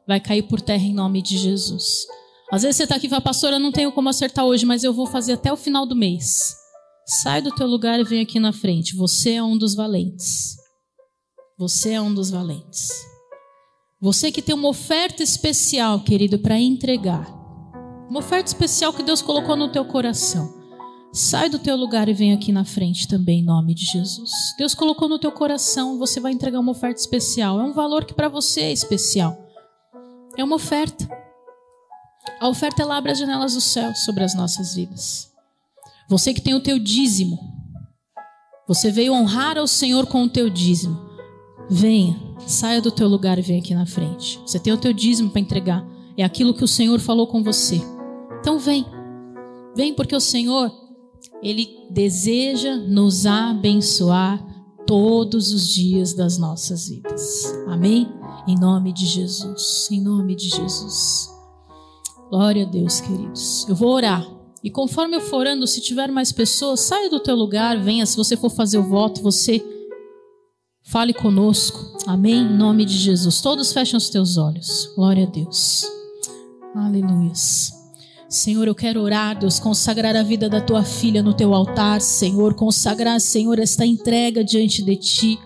vai cair por terra em nome de Jesus. Às vezes você está aqui e fala, pastor, eu não tenho como acertar hoje, mas eu vou fazer até o final do mês. Sai do teu lugar e vem aqui na frente. Você é um dos valentes. Você é um dos valentes. Você que tem uma oferta especial, querido, para entregar. Uma oferta especial que Deus colocou no teu coração. Sai do teu lugar e vem aqui na frente também, em nome de Jesus. Deus colocou no teu coração, você vai entregar uma oferta especial. É um valor que para você é especial. É uma oferta. A oferta ela abre as janelas do céu sobre as nossas vidas. Você que tem o teu dízimo, você veio honrar ao Senhor com o teu dízimo. Venha, saia do teu lugar e venha aqui na frente. Você tem o teu dízimo para entregar. É aquilo que o Senhor falou com você. Então vem. Vem porque o Senhor ele deseja nos abençoar todos os dias das nossas vidas. Amém? Em nome de Jesus. Em nome de Jesus. Glória a Deus, queridos. Eu vou orar. E conforme eu for orando, se tiver mais pessoas, saia do teu lugar, venha. Se você for fazer o voto, você fale conosco. Amém? Em nome de Jesus. Todos fecham os teus olhos. Glória a Deus. Aleluia. Senhor, eu quero orar, Deus, consagrar a vida da tua filha no teu altar, Senhor, consagrar, Senhor, esta entrega diante de ti.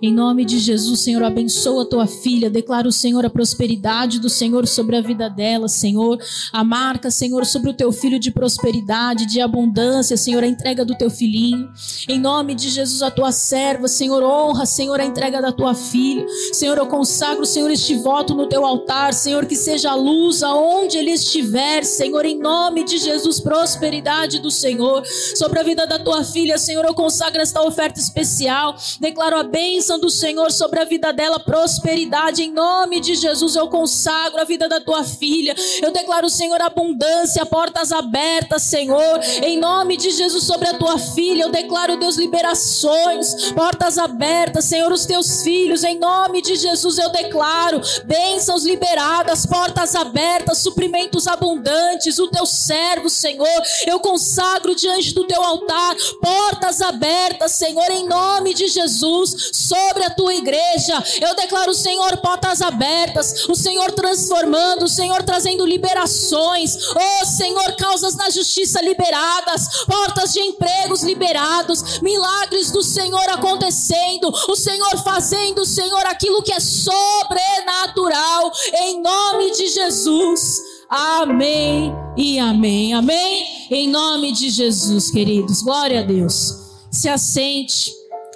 Em nome de Jesus, Senhor, abençoa a tua filha. Declara Senhor a prosperidade do Senhor sobre a vida dela, Senhor. A marca, Senhor, sobre o teu filho de prosperidade, de abundância, Senhor, a entrega do teu filhinho. Em nome de Jesus, a tua serva, Senhor, honra, Senhor, a entrega da tua filha. Senhor, eu consagro, Senhor, este voto no teu altar, Senhor, que seja a luz aonde ele estiver, Senhor, em nome de Jesus, prosperidade do Senhor sobre a vida da tua filha, Senhor. Eu consagro esta oferta especial. Declaro a bênção bênção do Senhor sobre a vida dela, prosperidade. Em nome de Jesus, eu consagro a vida da tua filha. Eu declaro, Senhor, abundância, portas abertas, Senhor. Em nome de Jesus, sobre a tua filha, eu declaro, Deus, liberações, portas abertas, Senhor, os teus filhos. Em nome de Jesus, eu declaro bênçãos liberadas, portas abertas, suprimentos abundantes. O teu servo, Senhor, eu consagro diante do teu altar, portas abertas, Senhor, em nome de Jesus, sobre a tua igreja. Eu declaro, Senhor, portas abertas, o Senhor transformando, o Senhor trazendo liberações. Oh, Senhor, causas na justiça liberadas, portas de empregos liberados, milagres do Senhor acontecendo, o Senhor fazendo, Senhor, aquilo que é sobrenatural, em nome de Jesus. Amém e amém. Amém. Em nome de Jesus, queridos. Glória a Deus. Se assente,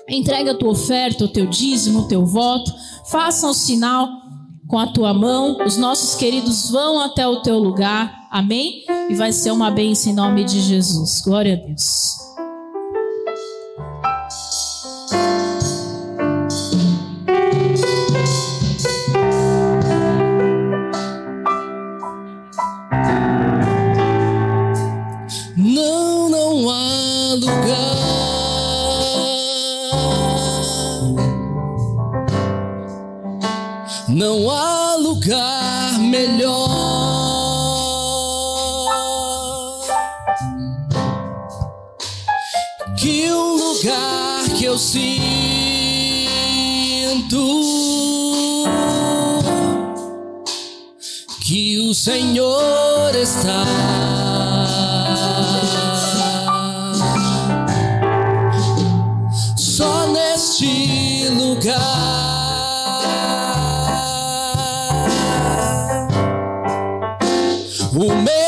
entrega a tua oferta, o teu dízimo, o teu voto. Faça o sinal com a tua mão. Os nossos queridos vão até o teu lugar. Amém? E vai ser uma bênção em nome de Jesus. Glória a Deus. O medo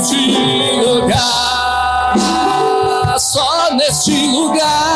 neste lugar, só neste lugar,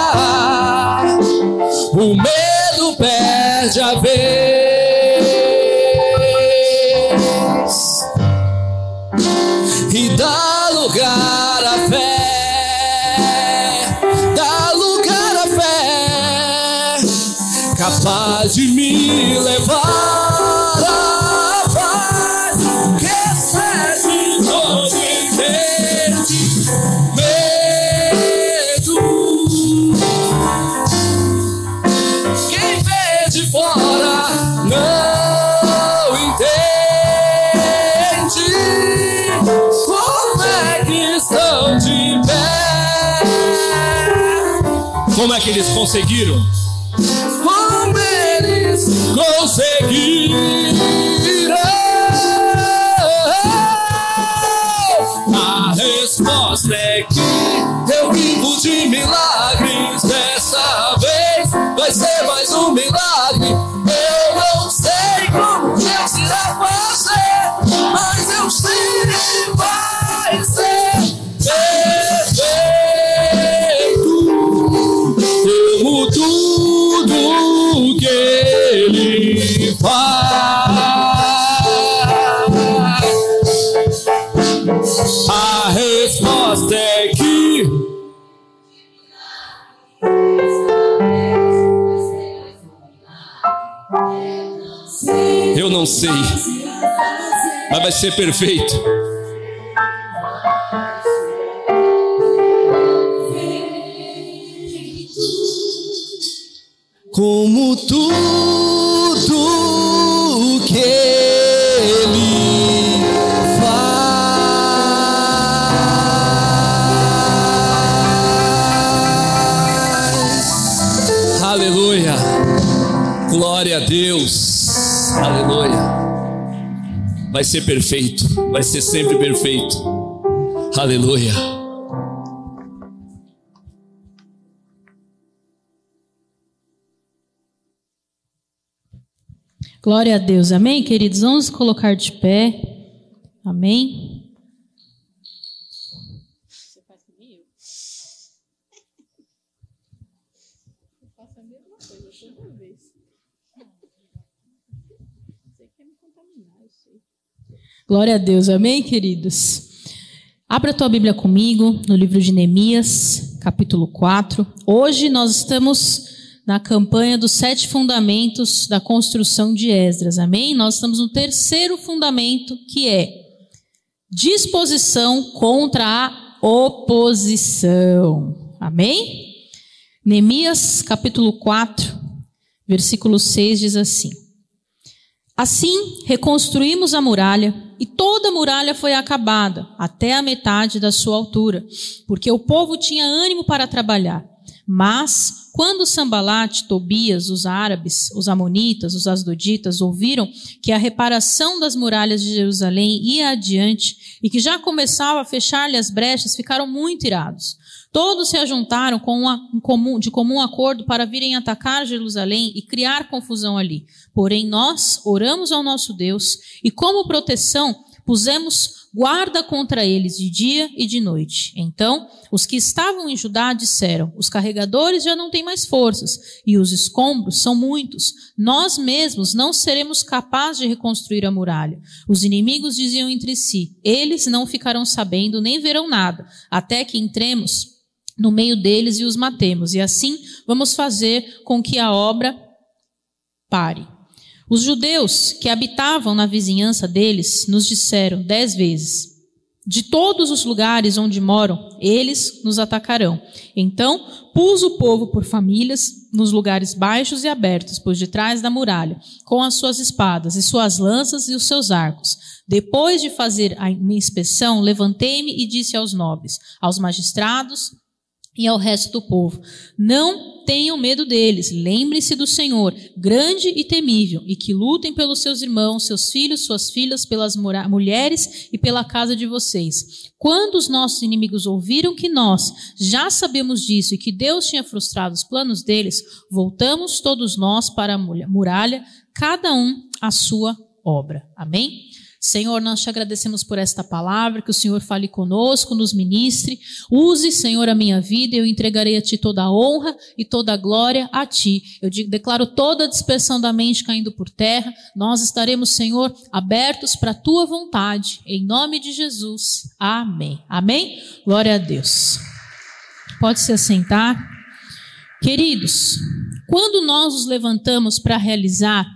que eles conseguiram? Como eles vez sei, mas vai ser perfeito. Como tudo que Ele faz. Aleluia. Glória a Deus. Aleluia. Vai ser perfeito. Vai ser sempre perfeito. Aleluia. Glória a Deus. Amém, queridos? Vamos colocar de pé. Amém. Glória a Deus. Amém, queridos? Abra tua Bíblia comigo no livro de Neemias, capítulo 4. Hoje nós estamos na campanha dos sete fundamentos da construção de Esdras. Amém? Nós estamos no terceiro fundamento, que é disposição contra a oposição. Amém? Neemias, capítulo 4, versículo 6 diz assim: Assim reconstruímos a muralha, e toda a muralha foi acabada, até a metade da sua altura, porque o povo tinha ânimo para trabalhar. Mas, quando Sambalate, Tobias, os árabes, os amonitas, os asdoditas ouviram que a reparação das muralhas de Jerusalém ia adiante e que já começava a fechar-lhe as brechas, ficaram muito irados. Todos se ajuntaram com uma, um comum, de comum acordo para virem atacar Jerusalém e criar confusão ali. Porém, nós oramos ao nosso Deus e, como proteção, pusemos guarda contra eles de dia e de noite. Então, os que estavam em Judá disseram: Os carregadores já não têm mais forças, e os escombros são muitos. Nós mesmos não seremos capazes de reconstruir a muralha. Os inimigos diziam entre si: Eles não ficarão sabendo nem verão nada, até que entremos no meio deles e os matemos. E assim vamos fazer com que a obra pare. Os judeus que habitavam na vizinhança deles nos disseram dez vezes: De todos os lugares onde moram, eles nos atacarão. Então pus o povo por famílias nos lugares baixos e abertos, por detrás da muralha, com as suas espadas e suas lanças e os seus arcos. Depois de fazer a minha inspeção, levantei-me e disse aos nobres, aos magistrados e ao resto do povo: Não tenham medo deles, lembrem-se do Senhor, grande e temível, e que lutem pelos seus irmãos, seus filhos, suas filhas, pelas mulheres e pela casa de vocês. Quando os nossos inimigos ouviram que nós já sabemos disso e que Deus tinha frustrado os planos deles, voltamos todos nós para a muralha, cada um a sua obra. Amém? Senhor, nós te agradecemos por esta palavra, que o Senhor fale conosco, nos ministre. Use, Senhor, a minha vida, eu entregarei a Ti toda a honra e toda a glória a Ti. Eu declaro toda a dispersão da mente caindo por terra. Nós estaremos, Senhor, abertos para a Tua vontade. Em nome de Jesus. Amém. Amém? Glória a Deus. Pode se assentar. Queridos, quando nós nos levantamos para realizar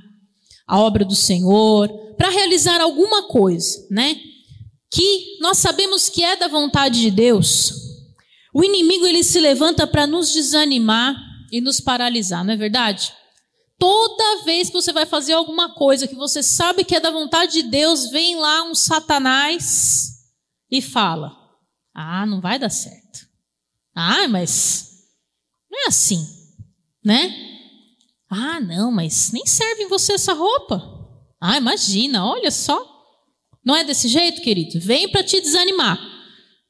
a obra do Senhor, para realizar alguma coisa, né? Que nós sabemos que é da vontade de Deus. O inimigo ele se levanta para nos desanimar e nos paralisar, não é verdade? Toda vez que você vai fazer alguma coisa que você sabe que é da vontade de Deus, vem lá um Satanás e fala: Ah, não vai dar certo. Ah, mas não é assim, né? Ah, não, mas nem serve em você essa roupa. Ah, imagina, olha só. Não é desse jeito, querido? Vem para te desanimar.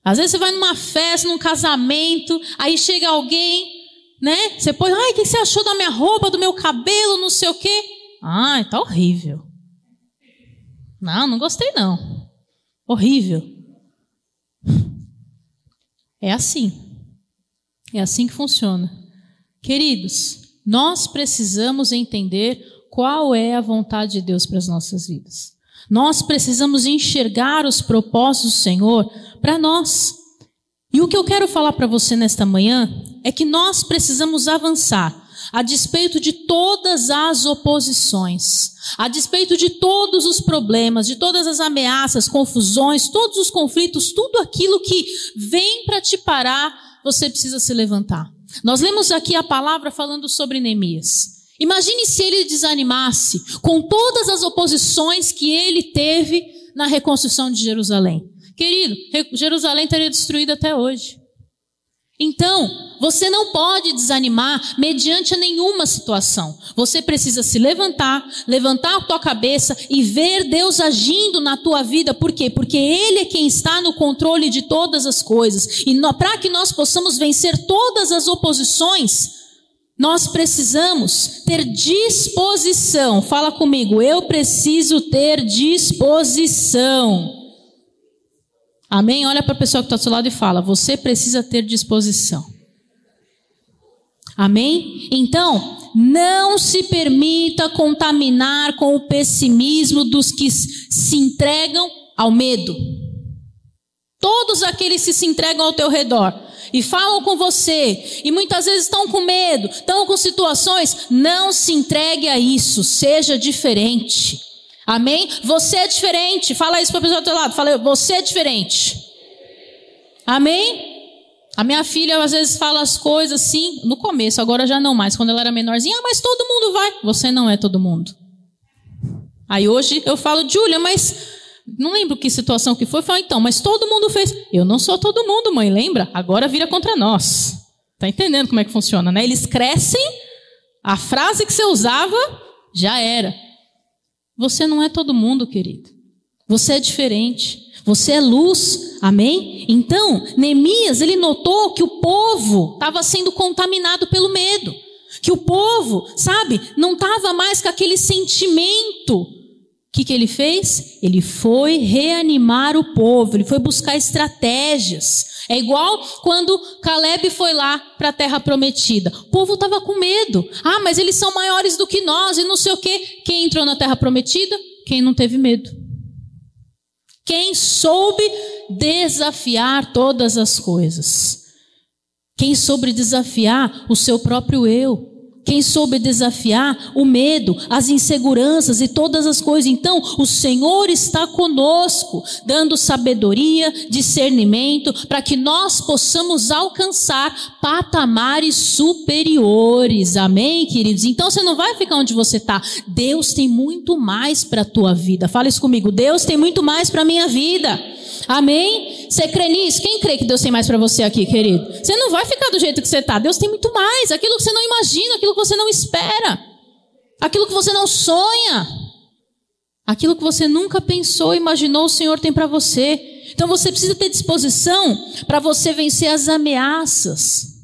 Às vezes você vai numa festa, num casamento, aí chega alguém, né? Você põe, ai, o que você achou da minha roupa, do meu cabelo, não sei o quê? Ai, tá horrível. Não, não gostei não. Horrível. É assim. É assim que funciona. Queridos, nós precisamos entender qual é a vontade de Deus para as nossas vidas. Nós precisamos enxergar os propósitos do Senhor para nós. E o que eu quero falar para você nesta manhã é que nós precisamos avançar a despeito de todas as oposições, a despeito de todos os problemas, de todas as ameaças, confusões, todos os conflitos, tudo aquilo que vem para te parar, você precisa se levantar. Nós lemos aqui a palavra falando sobre Neemias. Imagine se ele desanimasse com todas as oposições que ele teve na reconstrução de Jerusalém. Querido, Jerusalém estaria destruída até hoje. Então, você não pode desanimar mediante nenhuma situação. Você precisa se levantar, levantar a tua cabeça e ver Deus agindo na tua vida. Por quê? Porque Ele é quem está no controle de todas as coisas. E para que nós possamos vencer todas as oposições, nós precisamos ter disposição. Fala comigo, eu preciso ter disposição. Amém? Olha para a pessoa que está ao seu lado e fala: você precisa ter disposição. Amém? Então, não se permita contaminar com o pessimismo dos que se entregam ao medo. Todos aqueles que se entregam ao teu redor e falam com você e muitas vezes estão com medo, estão com situações, não se entregue a isso, seja diferente. Amém? Você é diferente. Fala isso para a pessoa do teu lado. Fala, você é diferente. Amém? A minha filha às vezes fala as coisas assim, no começo, agora já não mais. Quando ela era menorzinha, ah, mas todo mundo vai. Você não é todo mundo. Aí hoje eu falo, Júlia, mas não lembro que situação que foi. Fala, então, mas todo mundo fez. Eu não sou todo mundo, mãe, lembra? Agora vira contra nós. Tá entendendo como é que funciona, né? Eles crescem, a frase que você usava já era. Você não é todo mundo, querido. Você é diferente. Você é luz. Amém? Então, Neemias, ele notou que o povo estava sendo contaminado pelo medo. Que o povo, sabe, não estava mais com aquele sentimento. Que, que ele fez? Ele foi reanimar o povo, ele foi buscar estratégias. É igual quando Caleb foi lá para a terra prometida. O povo estava com medo. Ah, mas eles são maiores do que nós e não sei o quê. Quem entrou na terra prometida? Quem não teve medo. Quem soube desafiar todas as coisas. Quem soube desafiar o seu próprio eu. Quem soube desafiar o medo, as inseguranças e todas as coisas. Então, o Senhor está conosco, dando sabedoria, discernimento, para que nós possamos alcançar patamares superiores. Amém, queridos? Então, você não vai ficar onde você está. Deus tem muito mais para a tua vida. Fala isso comigo. Deus tem muito mais para a minha vida. Amém? Você crê nisso? Quem crê que Deus tem mais para você aqui, querido? Você não vai ficar do jeito que você está. Deus tem muito mais. Aquilo que você não imagina, aquilo que você não espera, aquilo que você não sonha, aquilo que você nunca pensou, imaginou, o Senhor tem para você. Então você precisa ter disposição para você vencer as ameaças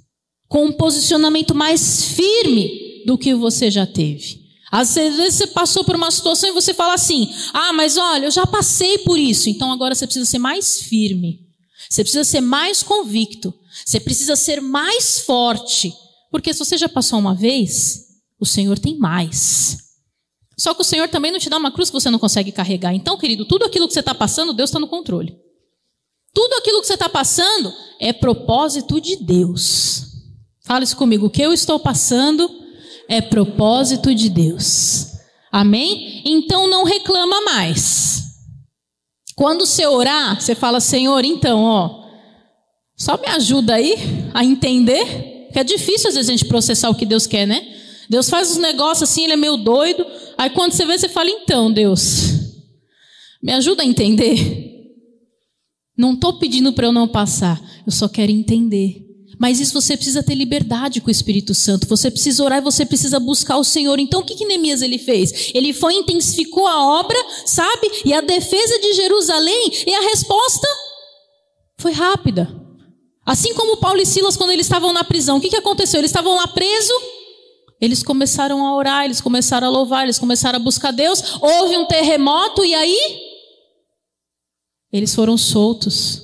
com um posicionamento mais firme do que você já teve. Às vezes você passou por uma situação e você fala assim: ah, mas olha, eu já passei por isso, então agora você precisa ser mais firme, você precisa ser mais convicto, você precisa ser mais forte, porque se você já passou uma vez, o Senhor tem mais. Só que o Senhor também não te dá uma cruz que você não consegue carregar. Então, querido, tudo aquilo que você está passando, Deus está no controle. Tudo aquilo que você está passando é propósito de Deus. Fala isso comigo. O que eu estou passando é propósito de Deus. Amém? Então não reclama mais. Quando você orar, você fala, Senhor, então, ó, só me ajuda aí a entender, que é difícil às vezes a gente processar o que Deus quer, né? Deus faz os negócios assim, ele é meio doido. Aí quando você vê, você fala, então, Deus, me ajuda a entender. Não estou pedindo para eu não passar, eu só quero entender. Mas isso você precisa ter liberdade com o Espírito Santo. Você precisa orar e você precisa buscar o Senhor. Então o que, que Neemias ele fez? Ele foi intensificou a obra, sabe? E a defesa de Jerusalém e a resposta foi rápida. Assim como Paulo e Silas quando eles estavam na prisão, o que, que aconteceu? Eles estavam lá presos. Eles começaram a orar, eles começaram a louvar, eles começaram a buscar Deus. Houve um terremoto e aí eles foram soltos.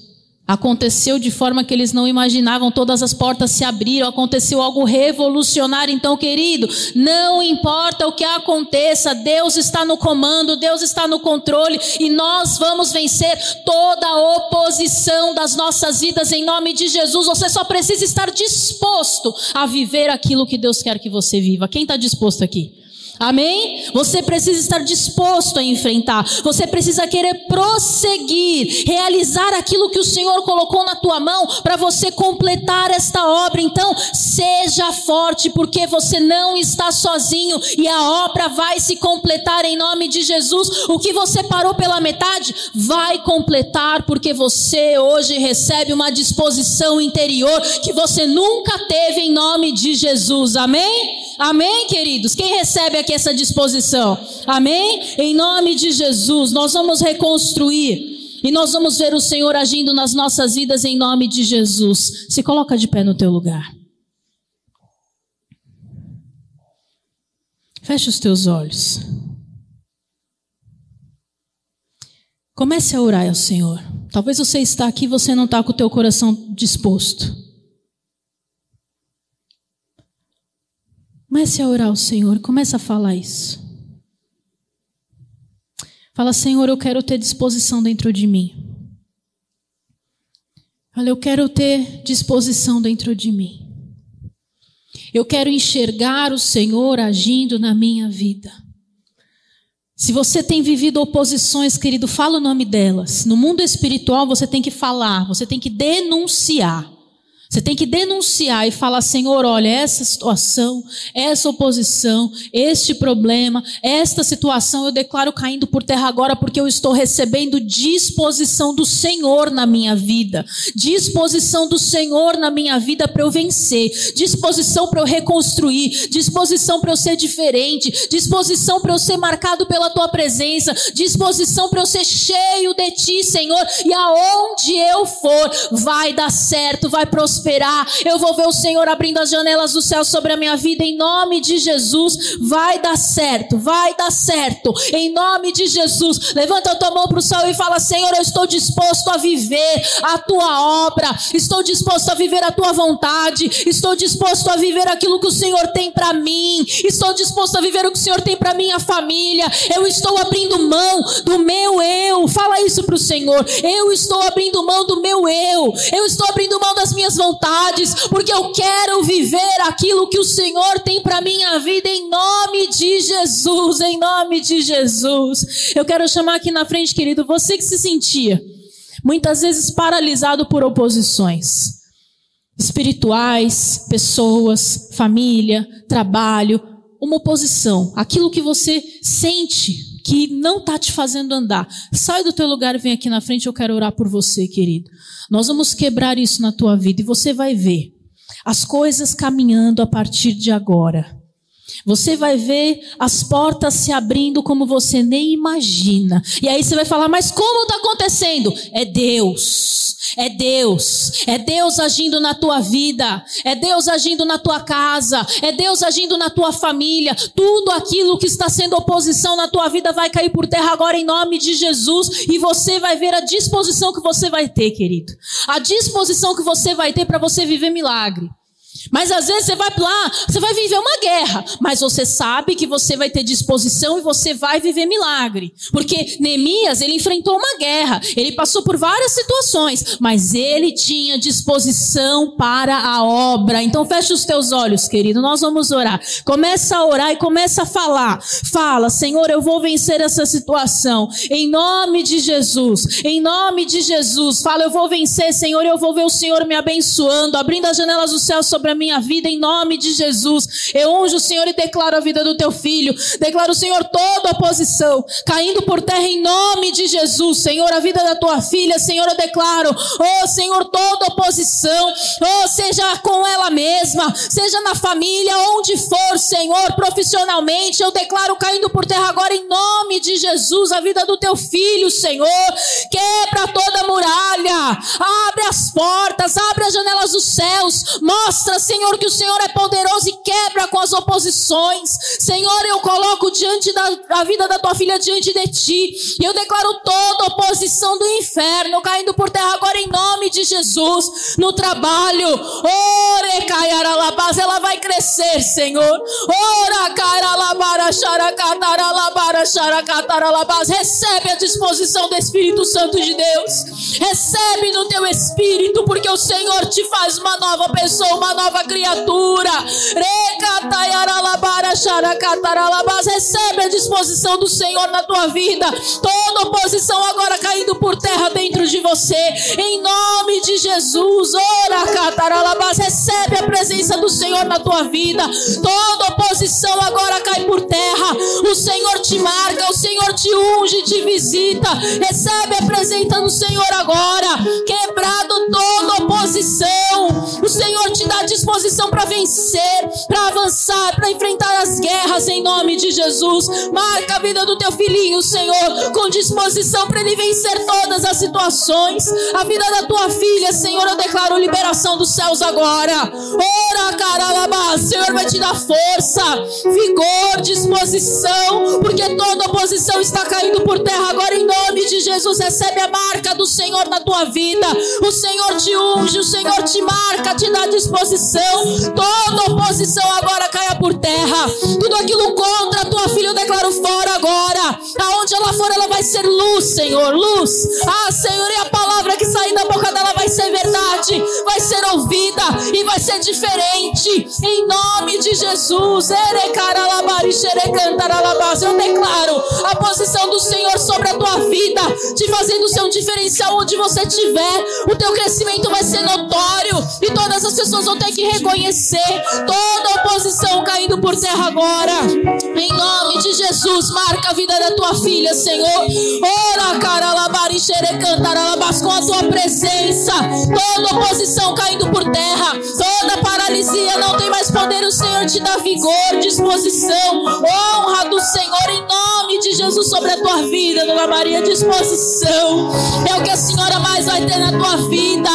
Aconteceu de forma que eles não imaginavam, todas as portas se abriram, aconteceu algo revolucionário. Então, querido, não importa o que aconteça, Deus está no comando, Deus está no controle e nós vamos vencer toda a oposição das nossas vidas em nome de Jesus. Você só precisa estar disposto a viver aquilo que Deus quer que você viva. Quem está disposto aqui? Amém? Você precisa estar disposto a enfrentar. Você precisa querer prosseguir, realizar aquilo que o Senhor colocou na tua mão para você completar esta obra. Então, seja forte, porque você não está sozinho e a obra vai se completar em nome de Jesus. O que você parou pela metade vai completar, porque você hoje recebe uma disposição interior que você nunca teve em nome de Jesus. Amém? Amém, queridos? Quem recebe aqui essa disposição? Amém? Em nome de Jesus, nós vamos reconstruir. E nós vamos ver o Senhor agindo nas nossas vidas em nome de Jesus. Se coloca de pé no teu lugar. Feche os teus olhos. Comece a orar ao Senhor. Talvez você está aqui e você não está com o teu coração disposto. Comece a orar ao Senhor, comece a falar isso. Fala, Senhor, eu quero ter disposição dentro de mim. Fala, eu quero ter disposição dentro de mim. Eu quero enxergar o Senhor agindo na minha vida. Se você tem vivido oposições, querido, fala o nome delas. No mundo espiritual você tem que falar, você tem que denunciar. Você tem que denunciar e falar, Senhor, olha, essa situação, essa oposição, este problema, esta situação eu declaro caindo por terra agora porque eu estou recebendo disposição do Senhor na minha vida. Disposição do Senhor na minha vida para eu vencer. Disposição para eu reconstruir. Disposição para eu ser diferente. Disposição para eu ser marcado pela tua presença. Disposição para eu ser cheio de ti, Senhor. E aonde eu for, vai dar certo, vai prosperar prosperar. Eu vou ver o Senhor abrindo as janelas do céu sobre a minha vida em nome de Jesus. Vai dar certo, vai dar certo. Em nome de Jesus. Levanta a tua mão para o céu e fala: Senhor, eu estou disposto a viver a tua obra. Estou disposto a viver a tua vontade. Estou disposto a viver aquilo que o Senhor tem para mim. Estou disposto a viver o que o Senhor tem para minha família. Eu estou abrindo mão do meu eu. Fala isso para o Senhor. Eu estou abrindo mão do meu eu. Eu estou abrindo mão das minhas vontades vontades, porque eu quero viver aquilo que o Senhor tem para minha vida em nome de Jesus, em nome de Jesus. Eu quero chamar aqui na frente, querido, você que se sentia muitas vezes paralisado por oposições espirituais, pessoas, família, trabalho, uma oposição, aquilo que você sente que não está te fazendo andar. Sai do teu lugar e vem aqui na frente, eu quero orar por você, querido. Nós vamos quebrar isso na tua vida e você vai ver as coisas caminhando a partir de agora. Você vai ver as portas se abrindo como você nem imagina. E aí você vai falar, mas como está acontecendo? É Deus. É Deus. É Deus agindo na tua vida. É Deus agindo na tua casa. É Deus agindo na tua família. Tudo aquilo que está sendo oposição na tua vida vai cair por terra agora em nome de Jesus. E você vai ver a disposição que você vai ter, querido. A disposição que você vai ter para você viver milagre. Mas às vezes você vai lá, você vai viver uma guerra, mas você sabe que você vai ter disposição e você vai viver milagre. Porque Neemias, ele enfrentou uma guerra, ele passou por várias situações, mas ele tinha disposição para a obra. Então fecha os teus olhos, querido, nós vamos orar. Começa a orar e começa a falar. Fala, Senhor, eu vou vencer essa situação. Em nome de Jesus, em nome de Jesus. Fala, eu vou vencer, Senhor, eu vou ver o Senhor me abençoando, abrindo as janelas do céu sobre a minha vida em nome de Jesus. Eu unjo o Senhor e declaro a vida do teu filho. Declaro, Senhor, toda oposição caindo por terra em nome de Jesus. Senhor, a vida da tua filha, Senhor, eu declaro, oh Senhor, toda oposição, oh, seja com ela mesma, seja na família, onde for, Senhor, profissionalmente, eu declaro caindo por terra agora em nome de Jesus a vida do teu filho, Senhor. Quebra toda muralha, abre as portas, abre as janelas dos céus, mostra, Senhor, que o Senhor é poderoso e quebra com as oposições. Senhor, eu coloco diante da a vida da tua filha diante de ti, e eu declaro toda oposição do inferno caindo por terra agora em nome de Jesus, no trabalho. Ore, Caiaralabás, ela vai crescer, Senhor. Ora, Cairalabara, Xaracataralabara, Xaracataralabás, recebe a disposição do Espírito Santo de Deus, recebe no teu espírito, porque o Senhor te faz uma nova pessoa, uma nova criatura. Recataiaralabara, Xaracataralabás, recebe a disposição do Senhor na tua vida, toda oposição agora caindo por terra dentro de você, em nome de Jesus. Ora, Cataralabás, recebe a presença do Senhor na tua vida, toda oposição agora cai por terra. O Senhor te marca, o Senhor te unge, te visita. Recebe a presença do Senhor agora, quebrado toda oposição. O Senhor te dá disposição para vencer, para avançar, para enfrentar as guerras em nome de Jesus. Marca a vida do teu filhinho, Senhor, com disposição para ele vencer todas as situações. A vida da tua filha, Senhor, eu declaro liberação dos céus agora. Ora, caralabá, Senhor vai te dar força, vigor, disposição, porque toda oposição está caindo por terra agora em nome de Jesus. Recebe a marca do Senhor na tua vida. O Senhor te unge, o Senhor te marca, te dá disposição. Toda oposição agora caia por terra. Tudo aquilo contra a tua filha eu declaro fora agora. Aonde ela for, ela vai ser luz, Senhor, luz. Ah, Senhor, e a palavra que sair da boca dela vai ser verdade, vai ser ouvida e vai ser diferente. Em nome de Jesus. Eu declaro a posição do Senhor sobre a tua vida, te fazendo ser um diferencial onde você estiver. O teu crescimento vai ser notório e todas as pessoas vão ter que reconhecer toda oposição caindo por terra agora. Em nome de Jesus, marca a vida da tua filha, Senhor. Ora, cara, labari, xerecantaralabas, com a tua presença. Toda oposição caindo por terra, toda paralisia não tem mais poder. O Senhor te dá vigor, disposição, honra do Senhor em nome de Jesus sobre a tua vida, Dona Maria. Disposição é o que a senhora mais vai ter na tua vida.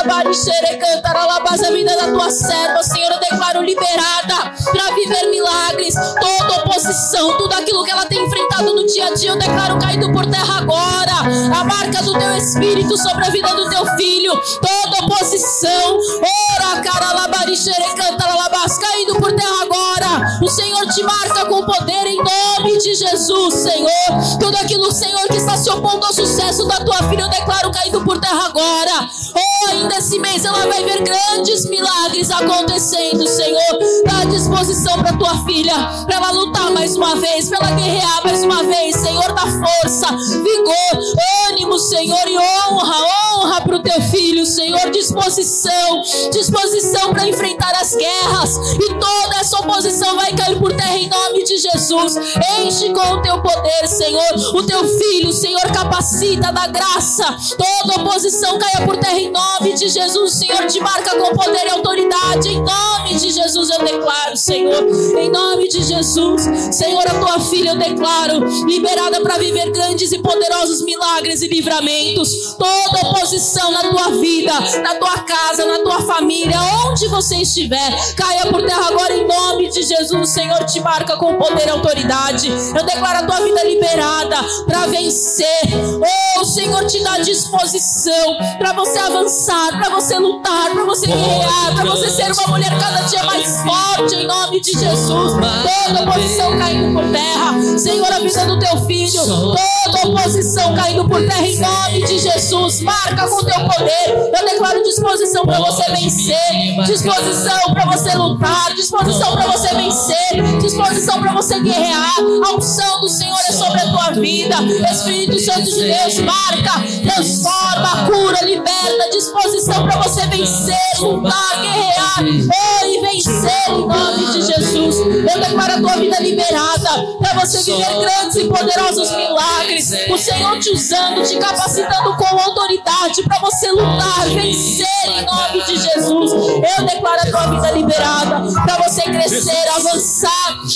Labari, xerecantaralabas, a vida da tua serva, Senhor, eu declaro liberada para viver milagres. Toda oposição, tudo aquilo que ela tem enfrentado no dia a dia, eu declaro caído por terra agora. A marca do teu espírito sobre a vida do teu filho, toda oposição, ora, cara, labarixere, canta, labas, caindo por terra agora. O Senhor te marca com poder em nome de Jesus, Senhor. Tudo aquilo, Senhor, que está se opondo ao sucesso da tua filha, eu declaro caído por terra agora. Ainda esse mês ela vai ver grandes milagres acontecendo, Senhor. Dá disposição para tua filha, para ela lutar mais uma vez, para ela guerrear mais uma vez, Senhor, dá força, vigor, ânimo, Senhor, e honra, honra para o teu filho, Senhor, disposição, disposição para enfrentar as guerras, e toda essa oposição vai cair por terra em nome de Jesus. Enche com o teu poder, Senhor, o teu filho, Senhor, capacita da graça, toda oposição caia por terra em nome de Jesus, Senhor, te marca com poder e autoridade, em nome de Jesus eu declaro, Senhor, em nome de Jesus, Senhor, a tua filha eu declaro liberada para viver grandes e poderosos milagres e livramentos. Toda oposição na tua vida, na tua casa, na tua família, onde você estiver, caia por terra agora em nome de Jesus. Senhor te marca com poder e autoridade. Eu declaro a tua vida liberada para vencer. Oh, o Senhor te dá disposição para você avançar, para você lutar, para você guerrear, para você ser uma mulher cada dia mais forte em nome de Jesus. Toda oposição caindo por terra. Senhor, a vida do teu filho. Toda oposição caindo por terra em nome de Jesus. Marca com teu poder. Eu declaro disposição para você vencer. Disposição para você lutar. Disposição para você vencer. Disposição para você guerrear. A unção do Senhor é sobre a tua vida. Espírito Santo de Deus, marca, transforma, cura, liberta. Disposição para você vencer, lutar, guerrear. Oh, e vencer em nome de Jesus. Eu declaro a tua vida liberada para você viver grandes e poderosos milagres. O Senhor te usando, te capacitando com autoridade para você lutar, vencer em nome de Jesus. Eu declaro a tua vida liberada para você crescer, avançar.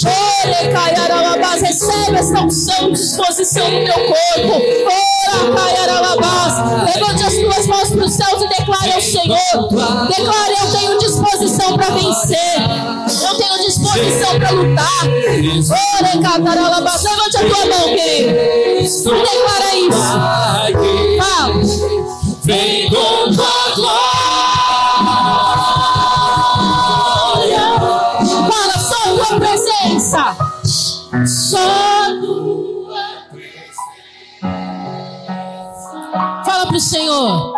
Ore, Caiaralabás, recebe essa unção, disposição no teu corpo. Ora, Caiaralabás, levante as tuas mãos para os céus e declare ao Senhor. Declare, eu tenho disposição para vencer. Disposição para lutar. Ore, Caiaralabás, levante a tua mão, querido. Declara isso. Fala. Vem com tua glória. Fala só tua presença. Só tua Fala pro Senhor.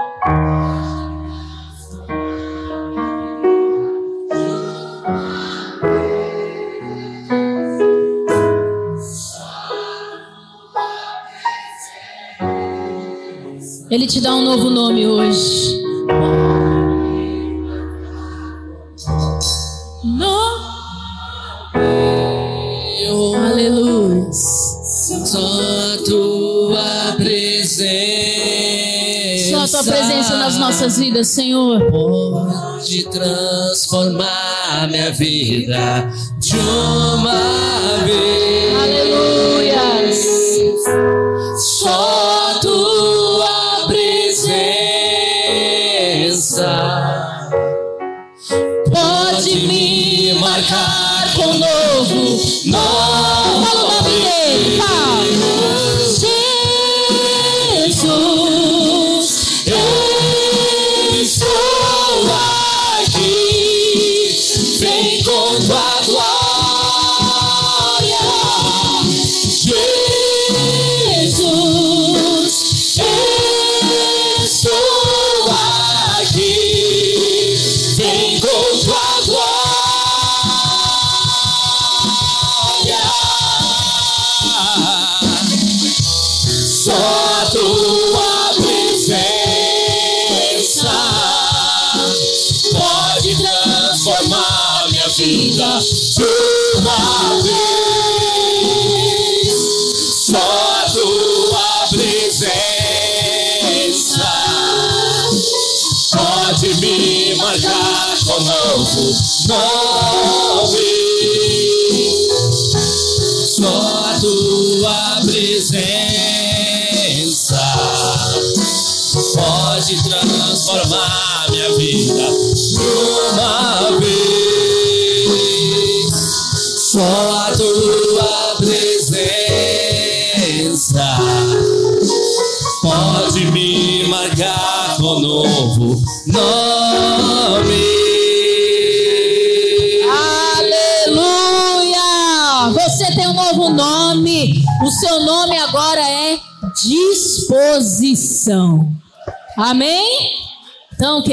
Ele te dá um novo nome hoje. No. Aleluia. Só a tua presença. Só tua presença nas nossas vidas, Senhor. Pode transformar minha vida de uma vez. Aleluia. Só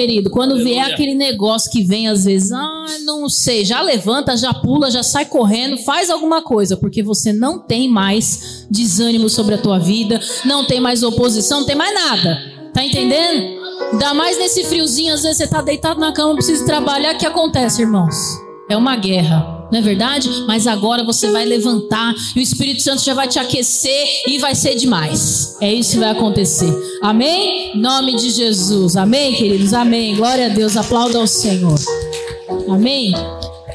querido, quando vier Aleluia. aquele negócio que vem às vezes, ah, não sei, já levanta, já pula, já sai correndo, faz alguma coisa, porque você não tem mais desânimo sobre a tua vida, não tem mais oposição, não tem mais nada. Tá entendendo? Ainda mais nesse friozinho, às vezes você tá deitado na cama, precisa trabalhar, o que acontece, irmãos? É uma guerra, não é verdade? Mas agora você vai levantar e o Espírito Santo já vai te aquecer e vai ser demais. É isso que vai acontecer. Amém? Nome de Jesus. Amém, queridos? Amém. Glória a Deus. Aplauda ao Senhor. Amém?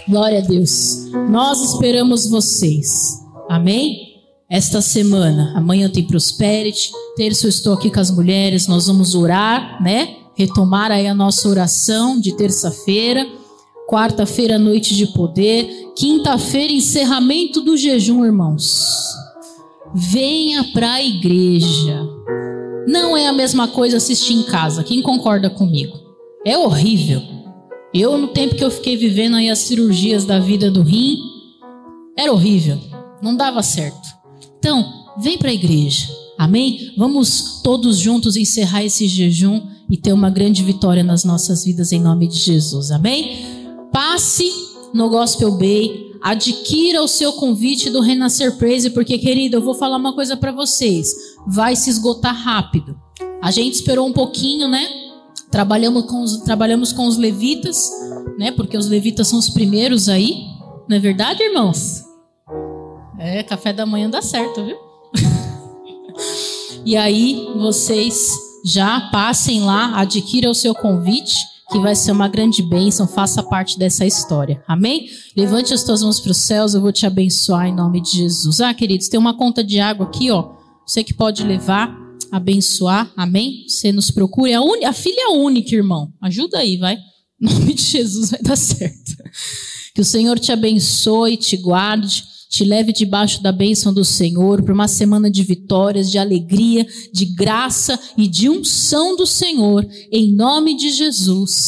Glória a Deus. Nós esperamos vocês. Amém? Esta semana, amanhã tem Prosperity, terça eu estou aqui com as mulheres, nós vamos orar, né? Retomar aí a nossa oração de terça-feira. Quarta-feira, noite de poder. Quinta-feira, encerramento do jejum, irmãos. Venha para a igreja. Não é a mesma coisa assistir em casa. Quem concorda comigo? É horrível. Eu, no tempo que eu fiquei vivendo aí as cirurgias da vida do rim, era horrível. Não dava certo. Então, vem para a igreja. Amém? Vamos todos juntos encerrar esse jejum e ter uma grande vitória nas nossas vidas em nome de Jesus. Amém? Passe no Gospel Bay. Adquira o seu convite do Renascer Praise, porque, querido, eu vou falar uma coisa para vocês. Vai se esgotar rápido. A gente esperou um pouquinho, né? Trabalhamos com os, trabalhamos com os levitas, né? Porque os levitas são os primeiros aí. Não é verdade, irmãos? É, café da manhã dá certo, viu? <laughs> e aí, vocês já passem lá, adquira o seu convite, que vai ser uma grande bênção, faça parte dessa história. Amém? Levante as tuas mãos para os céus, eu vou te abençoar em nome de Jesus. Ah, queridos, tem uma conta de água aqui, ó. Você que pode levar, abençoar, amém? Você nos procure. A, un... a filha única, irmão. Ajuda aí, vai. Em nome de Jesus vai dar certo. Que o Senhor te abençoe, te guarde te leve debaixo da bênção do Senhor para uma semana de vitórias, de alegria, de graça e de unção do Senhor, em nome de Jesus.